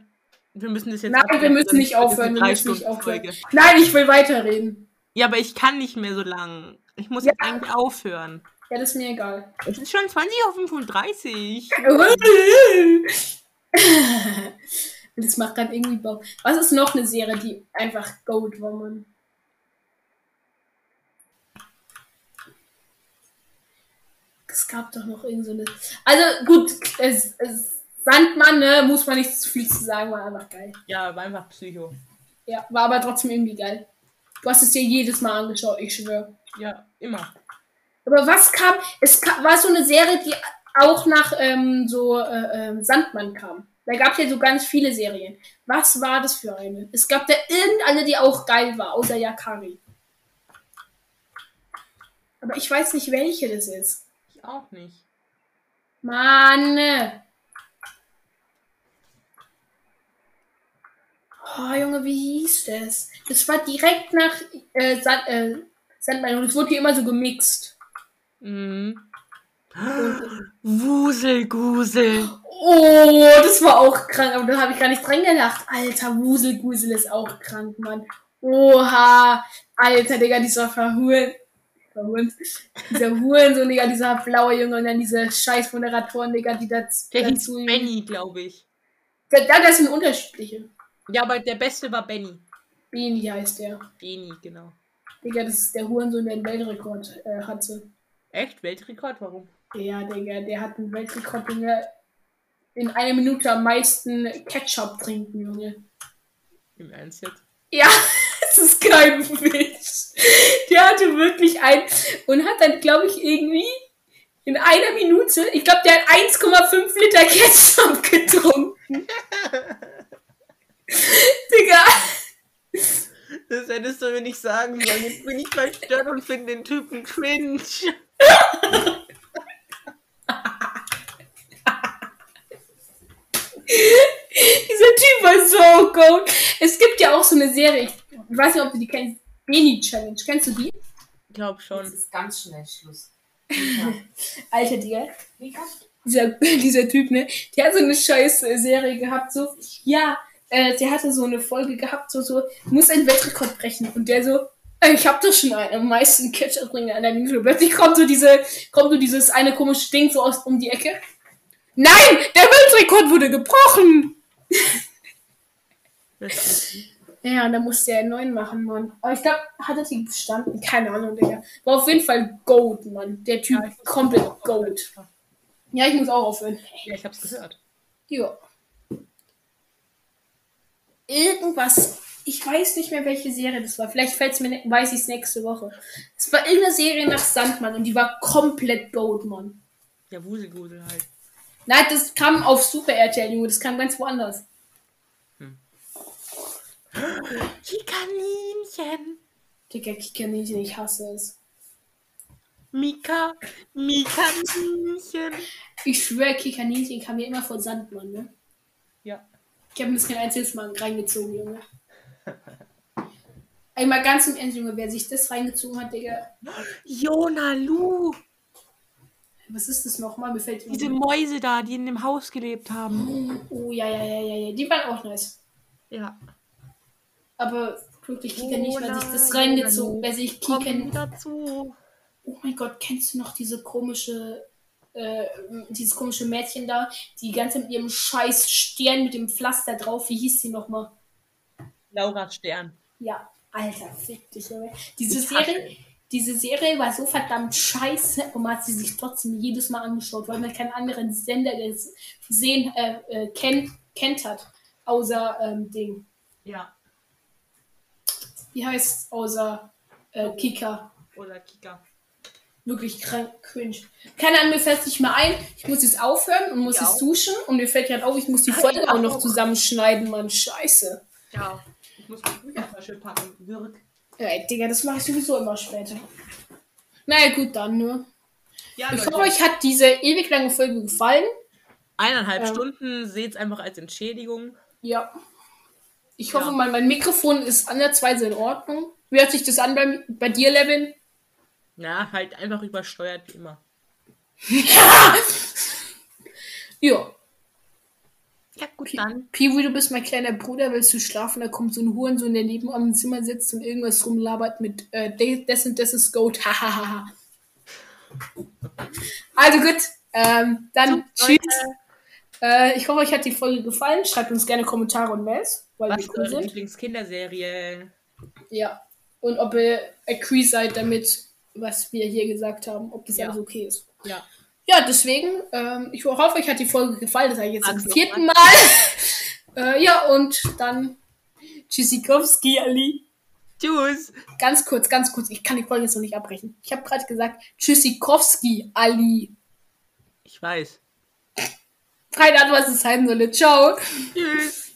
wir müssen das jetzt Nein, wir abkürzen, müssen nicht aufhören. Wir müssen nicht aufhören. Nein, ich will weiterreden. Ja, aber ich kann nicht mehr so lang. Ich muss Ja. jetzt eigentlich aufhören. Ja, das ist mir egal. Es ist schon 20 auf 35. (laughs) Und das macht gerade irgendwie Bock. Was ist noch eine Serie, die einfach Gold war, Mann? Es gab doch noch irgend so eine. Also gut, es, es, Sandmann, ne, muss man nicht zu viel zu sagen, war einfach geil. Ja, war einfach Psycho. Ja, war aber trotzdem irgendwie geil. Du hast es dir jedes Mal angeschaut, ich schwöre. Ja, immer. Aber was kam? Es ka- war so eine Serie, die auch nach ähm, so äh, ähm, Sandmann kam. Da gab es ja so ganz viele Serien. Was war das für eine? Es gab da irgendeine, die auch geil war, außer Yakari. Aber ich weiß nicht, welche das ist. Auch nicht. Mann. Oh, Junge, wie hieß das? Das war direkt nach äh, Sand, äh, Sandmann und es wurde hier immer so gemixt. Mhm. Wuselgusel. Oh, das war auch krank, aber da habe ich gar nicht dran gedacht. Alter, Wuselgusel ist auch krank, Mann. Oha, Alter, Digga, dieser Verhuren. Dieser Hurensohn, Digga, dieser blaue Junge und dann diese scheiß Moderatoren, Digga, die das, Der hieß. Benny, glaube ich. Da, da, das sind unterschiedliche. Ja, aber der beste war Benny. Beni heißt der. Benny, genau. Digga, das ist der Hurensohn, der den Weltrekord äh, hatte. Echt? Weltrekord? Warum? Ja, Digga, der hat einen Weltrekord, Junge. In einer Minute am meisten Ketchup trinken, Junge. Im Ernst jetzt? Ja, (laughs) es ist kein Witz. Der hatte wirklich ein und hat dann, glaube ich, irgendwie in einer Minute, ich glaube, der hat 1,5 Liter Ketchup (laughs) getrunken. Digga. Das hättest du mir nicht sagen sollen. Jetzt bin ich verstört und finde den Typen cringe. Dieser Typ war so gut. Es gibt ja auch so eine Serie, ich weiß nicht, ob du die kennst, Beni Challenge. Kennst du die? Ich glaube schon. ist ganz schnell Schluss. (laughs) Alter, Digga. Dieser, (laughs) dieser Typ, ne, der hat so eine scheiß äh, Serie gehabt, so, ja, äh, der hatte so eine Folge gehabt, so, so, muss einen Weltrekord brechen. Und der so, äh, ich hab doch schon einen, am meisten Ketchup bringen an der Minute. Plötzlich kommt so diese, kommt so dieses eine komische Ding so aus um die Ecke. Nein, der Weltrekord wurde gebrochen! Ja, und dann musste er einen neuen machen, Mann. Aber ich glaube, hat er die bestanden? Keine Ahnung, Digga. War auf jeden Fall Gold, Mann. Der Typ, komplett Gold. Ja, ich muss auch aufhören. Ja, ich hab's gehört. Ja. Irgendwas. Ich weiß nicht mehr, welche Serie das war. Vielleicht fällt's mir, ne weiß ich es nächste Woche. Es war irgendeine Serie nach Sandmann und die war komplett Gold, Mann. Ja, Wuselgusel halt. Nein, das kam auf Super RTL, Junge. Das kam ganz woanders. Die Kaninchen. Digga, Kikaninchen, ich hasse es. Mika, Mikaninchen. Ich schwöre, Kikaninchen kam mir immer von Sandmann, ne? Ja. Ich habe mir das kein einziges Mal reingezogen, Junge. Einmal ganz im Ende, Junge, wer sich das reingezogen hat, Digga. Jona Lu. Was ist das nochmal? Mir fällt Diese Mäuse da, die in dem Haus gelebt haben. Oh, ja, ja, ja, ja, ja. Die waren auch nice. Ja. Aber wirklich Kika nicht, wer sich das Oh reingezogen, wer sich Kika... dazu. Oh mein Gott, kennst du noch diese komische äh, dieses komische Mädchen da, die ganze mit ihrem scheiß Stern mit dem Pflaster drauf, wie hieß sie nochmal? Laura Stern. Ja, Alter, fick dich, Junge. Diese Ich hasse Serie, diese Serie war so verdammt scheiße und man hat sie sich trotzdem jedes Mal angeschaut, weil man keinen anderen Sender gesehen, äh, äh, kennt, kennt hat. Außer ähm, Ding. Ja. Wie heißt außer äh, Kika? Oder Kika. Wirklich krank, cringe. Keine Ahnung, mir fällt es nicht mehr ein. Ich muss jetzt aufhören und muss Ja. jetzt duschen. Und mir fällt gerade auf, ich muss die Folge auch noch zusammenschneiden, Mann. Scheiße. Ja. Ich muss die Büchertasche packen. Wirk. Ey, Digga, das mache ich sowieso immer später. Naja, gut, dann nur. Ja, Ich Leute. hoffe, euch hat diese ewig lange Folge gefallen. Eineinhalb Ja. Stunden, seht's einfach als Entschädigung. Ja. Ich hoffe Ja. mal, mein Mikrofon ist ansatzweise in Ordnung. Wie hört sich das an bei, bei dir, Levin? Ja, halt einfach übersteuert wie immer. (laughs) Ja. Ja, gut, dann. Piwi, du bist mein kleiner Bruder, willst du schlafen? Da kommt so ein Hurensohn, der neben am Zimmer sitzt und irgendwas rumlabert mit äh, das und das ist Goat. Hahaha. also gut, ähm, dann tschüss. Äh, ich hoffe, euch hat die Folge gefallen. Schreibt uns gerne Kommentare und Mails, weil Was cool sind. Lieblingskinderserie? Ja. Und ob ihr agree seid damit, was wir hier gesagt haben, ob das Ja. alles okay ist. Ja. Ja, deswegen, ähm, ich hoffe, euch hat die Folge gefallen. Das sage ich jetzt zum vierten Mal. (laughs) äh, ja, und dann Tschüssikowski, Ali. Tschüss. Ganz kurz, ganz kurz. Ich kann die Folge jetzt noch nicht abbrechen. Ich habe gerade gesagt Tschüssikowski, Ali. Ich weiß. Keine Ahnung, was es sein soll. Ciao. Tschüss.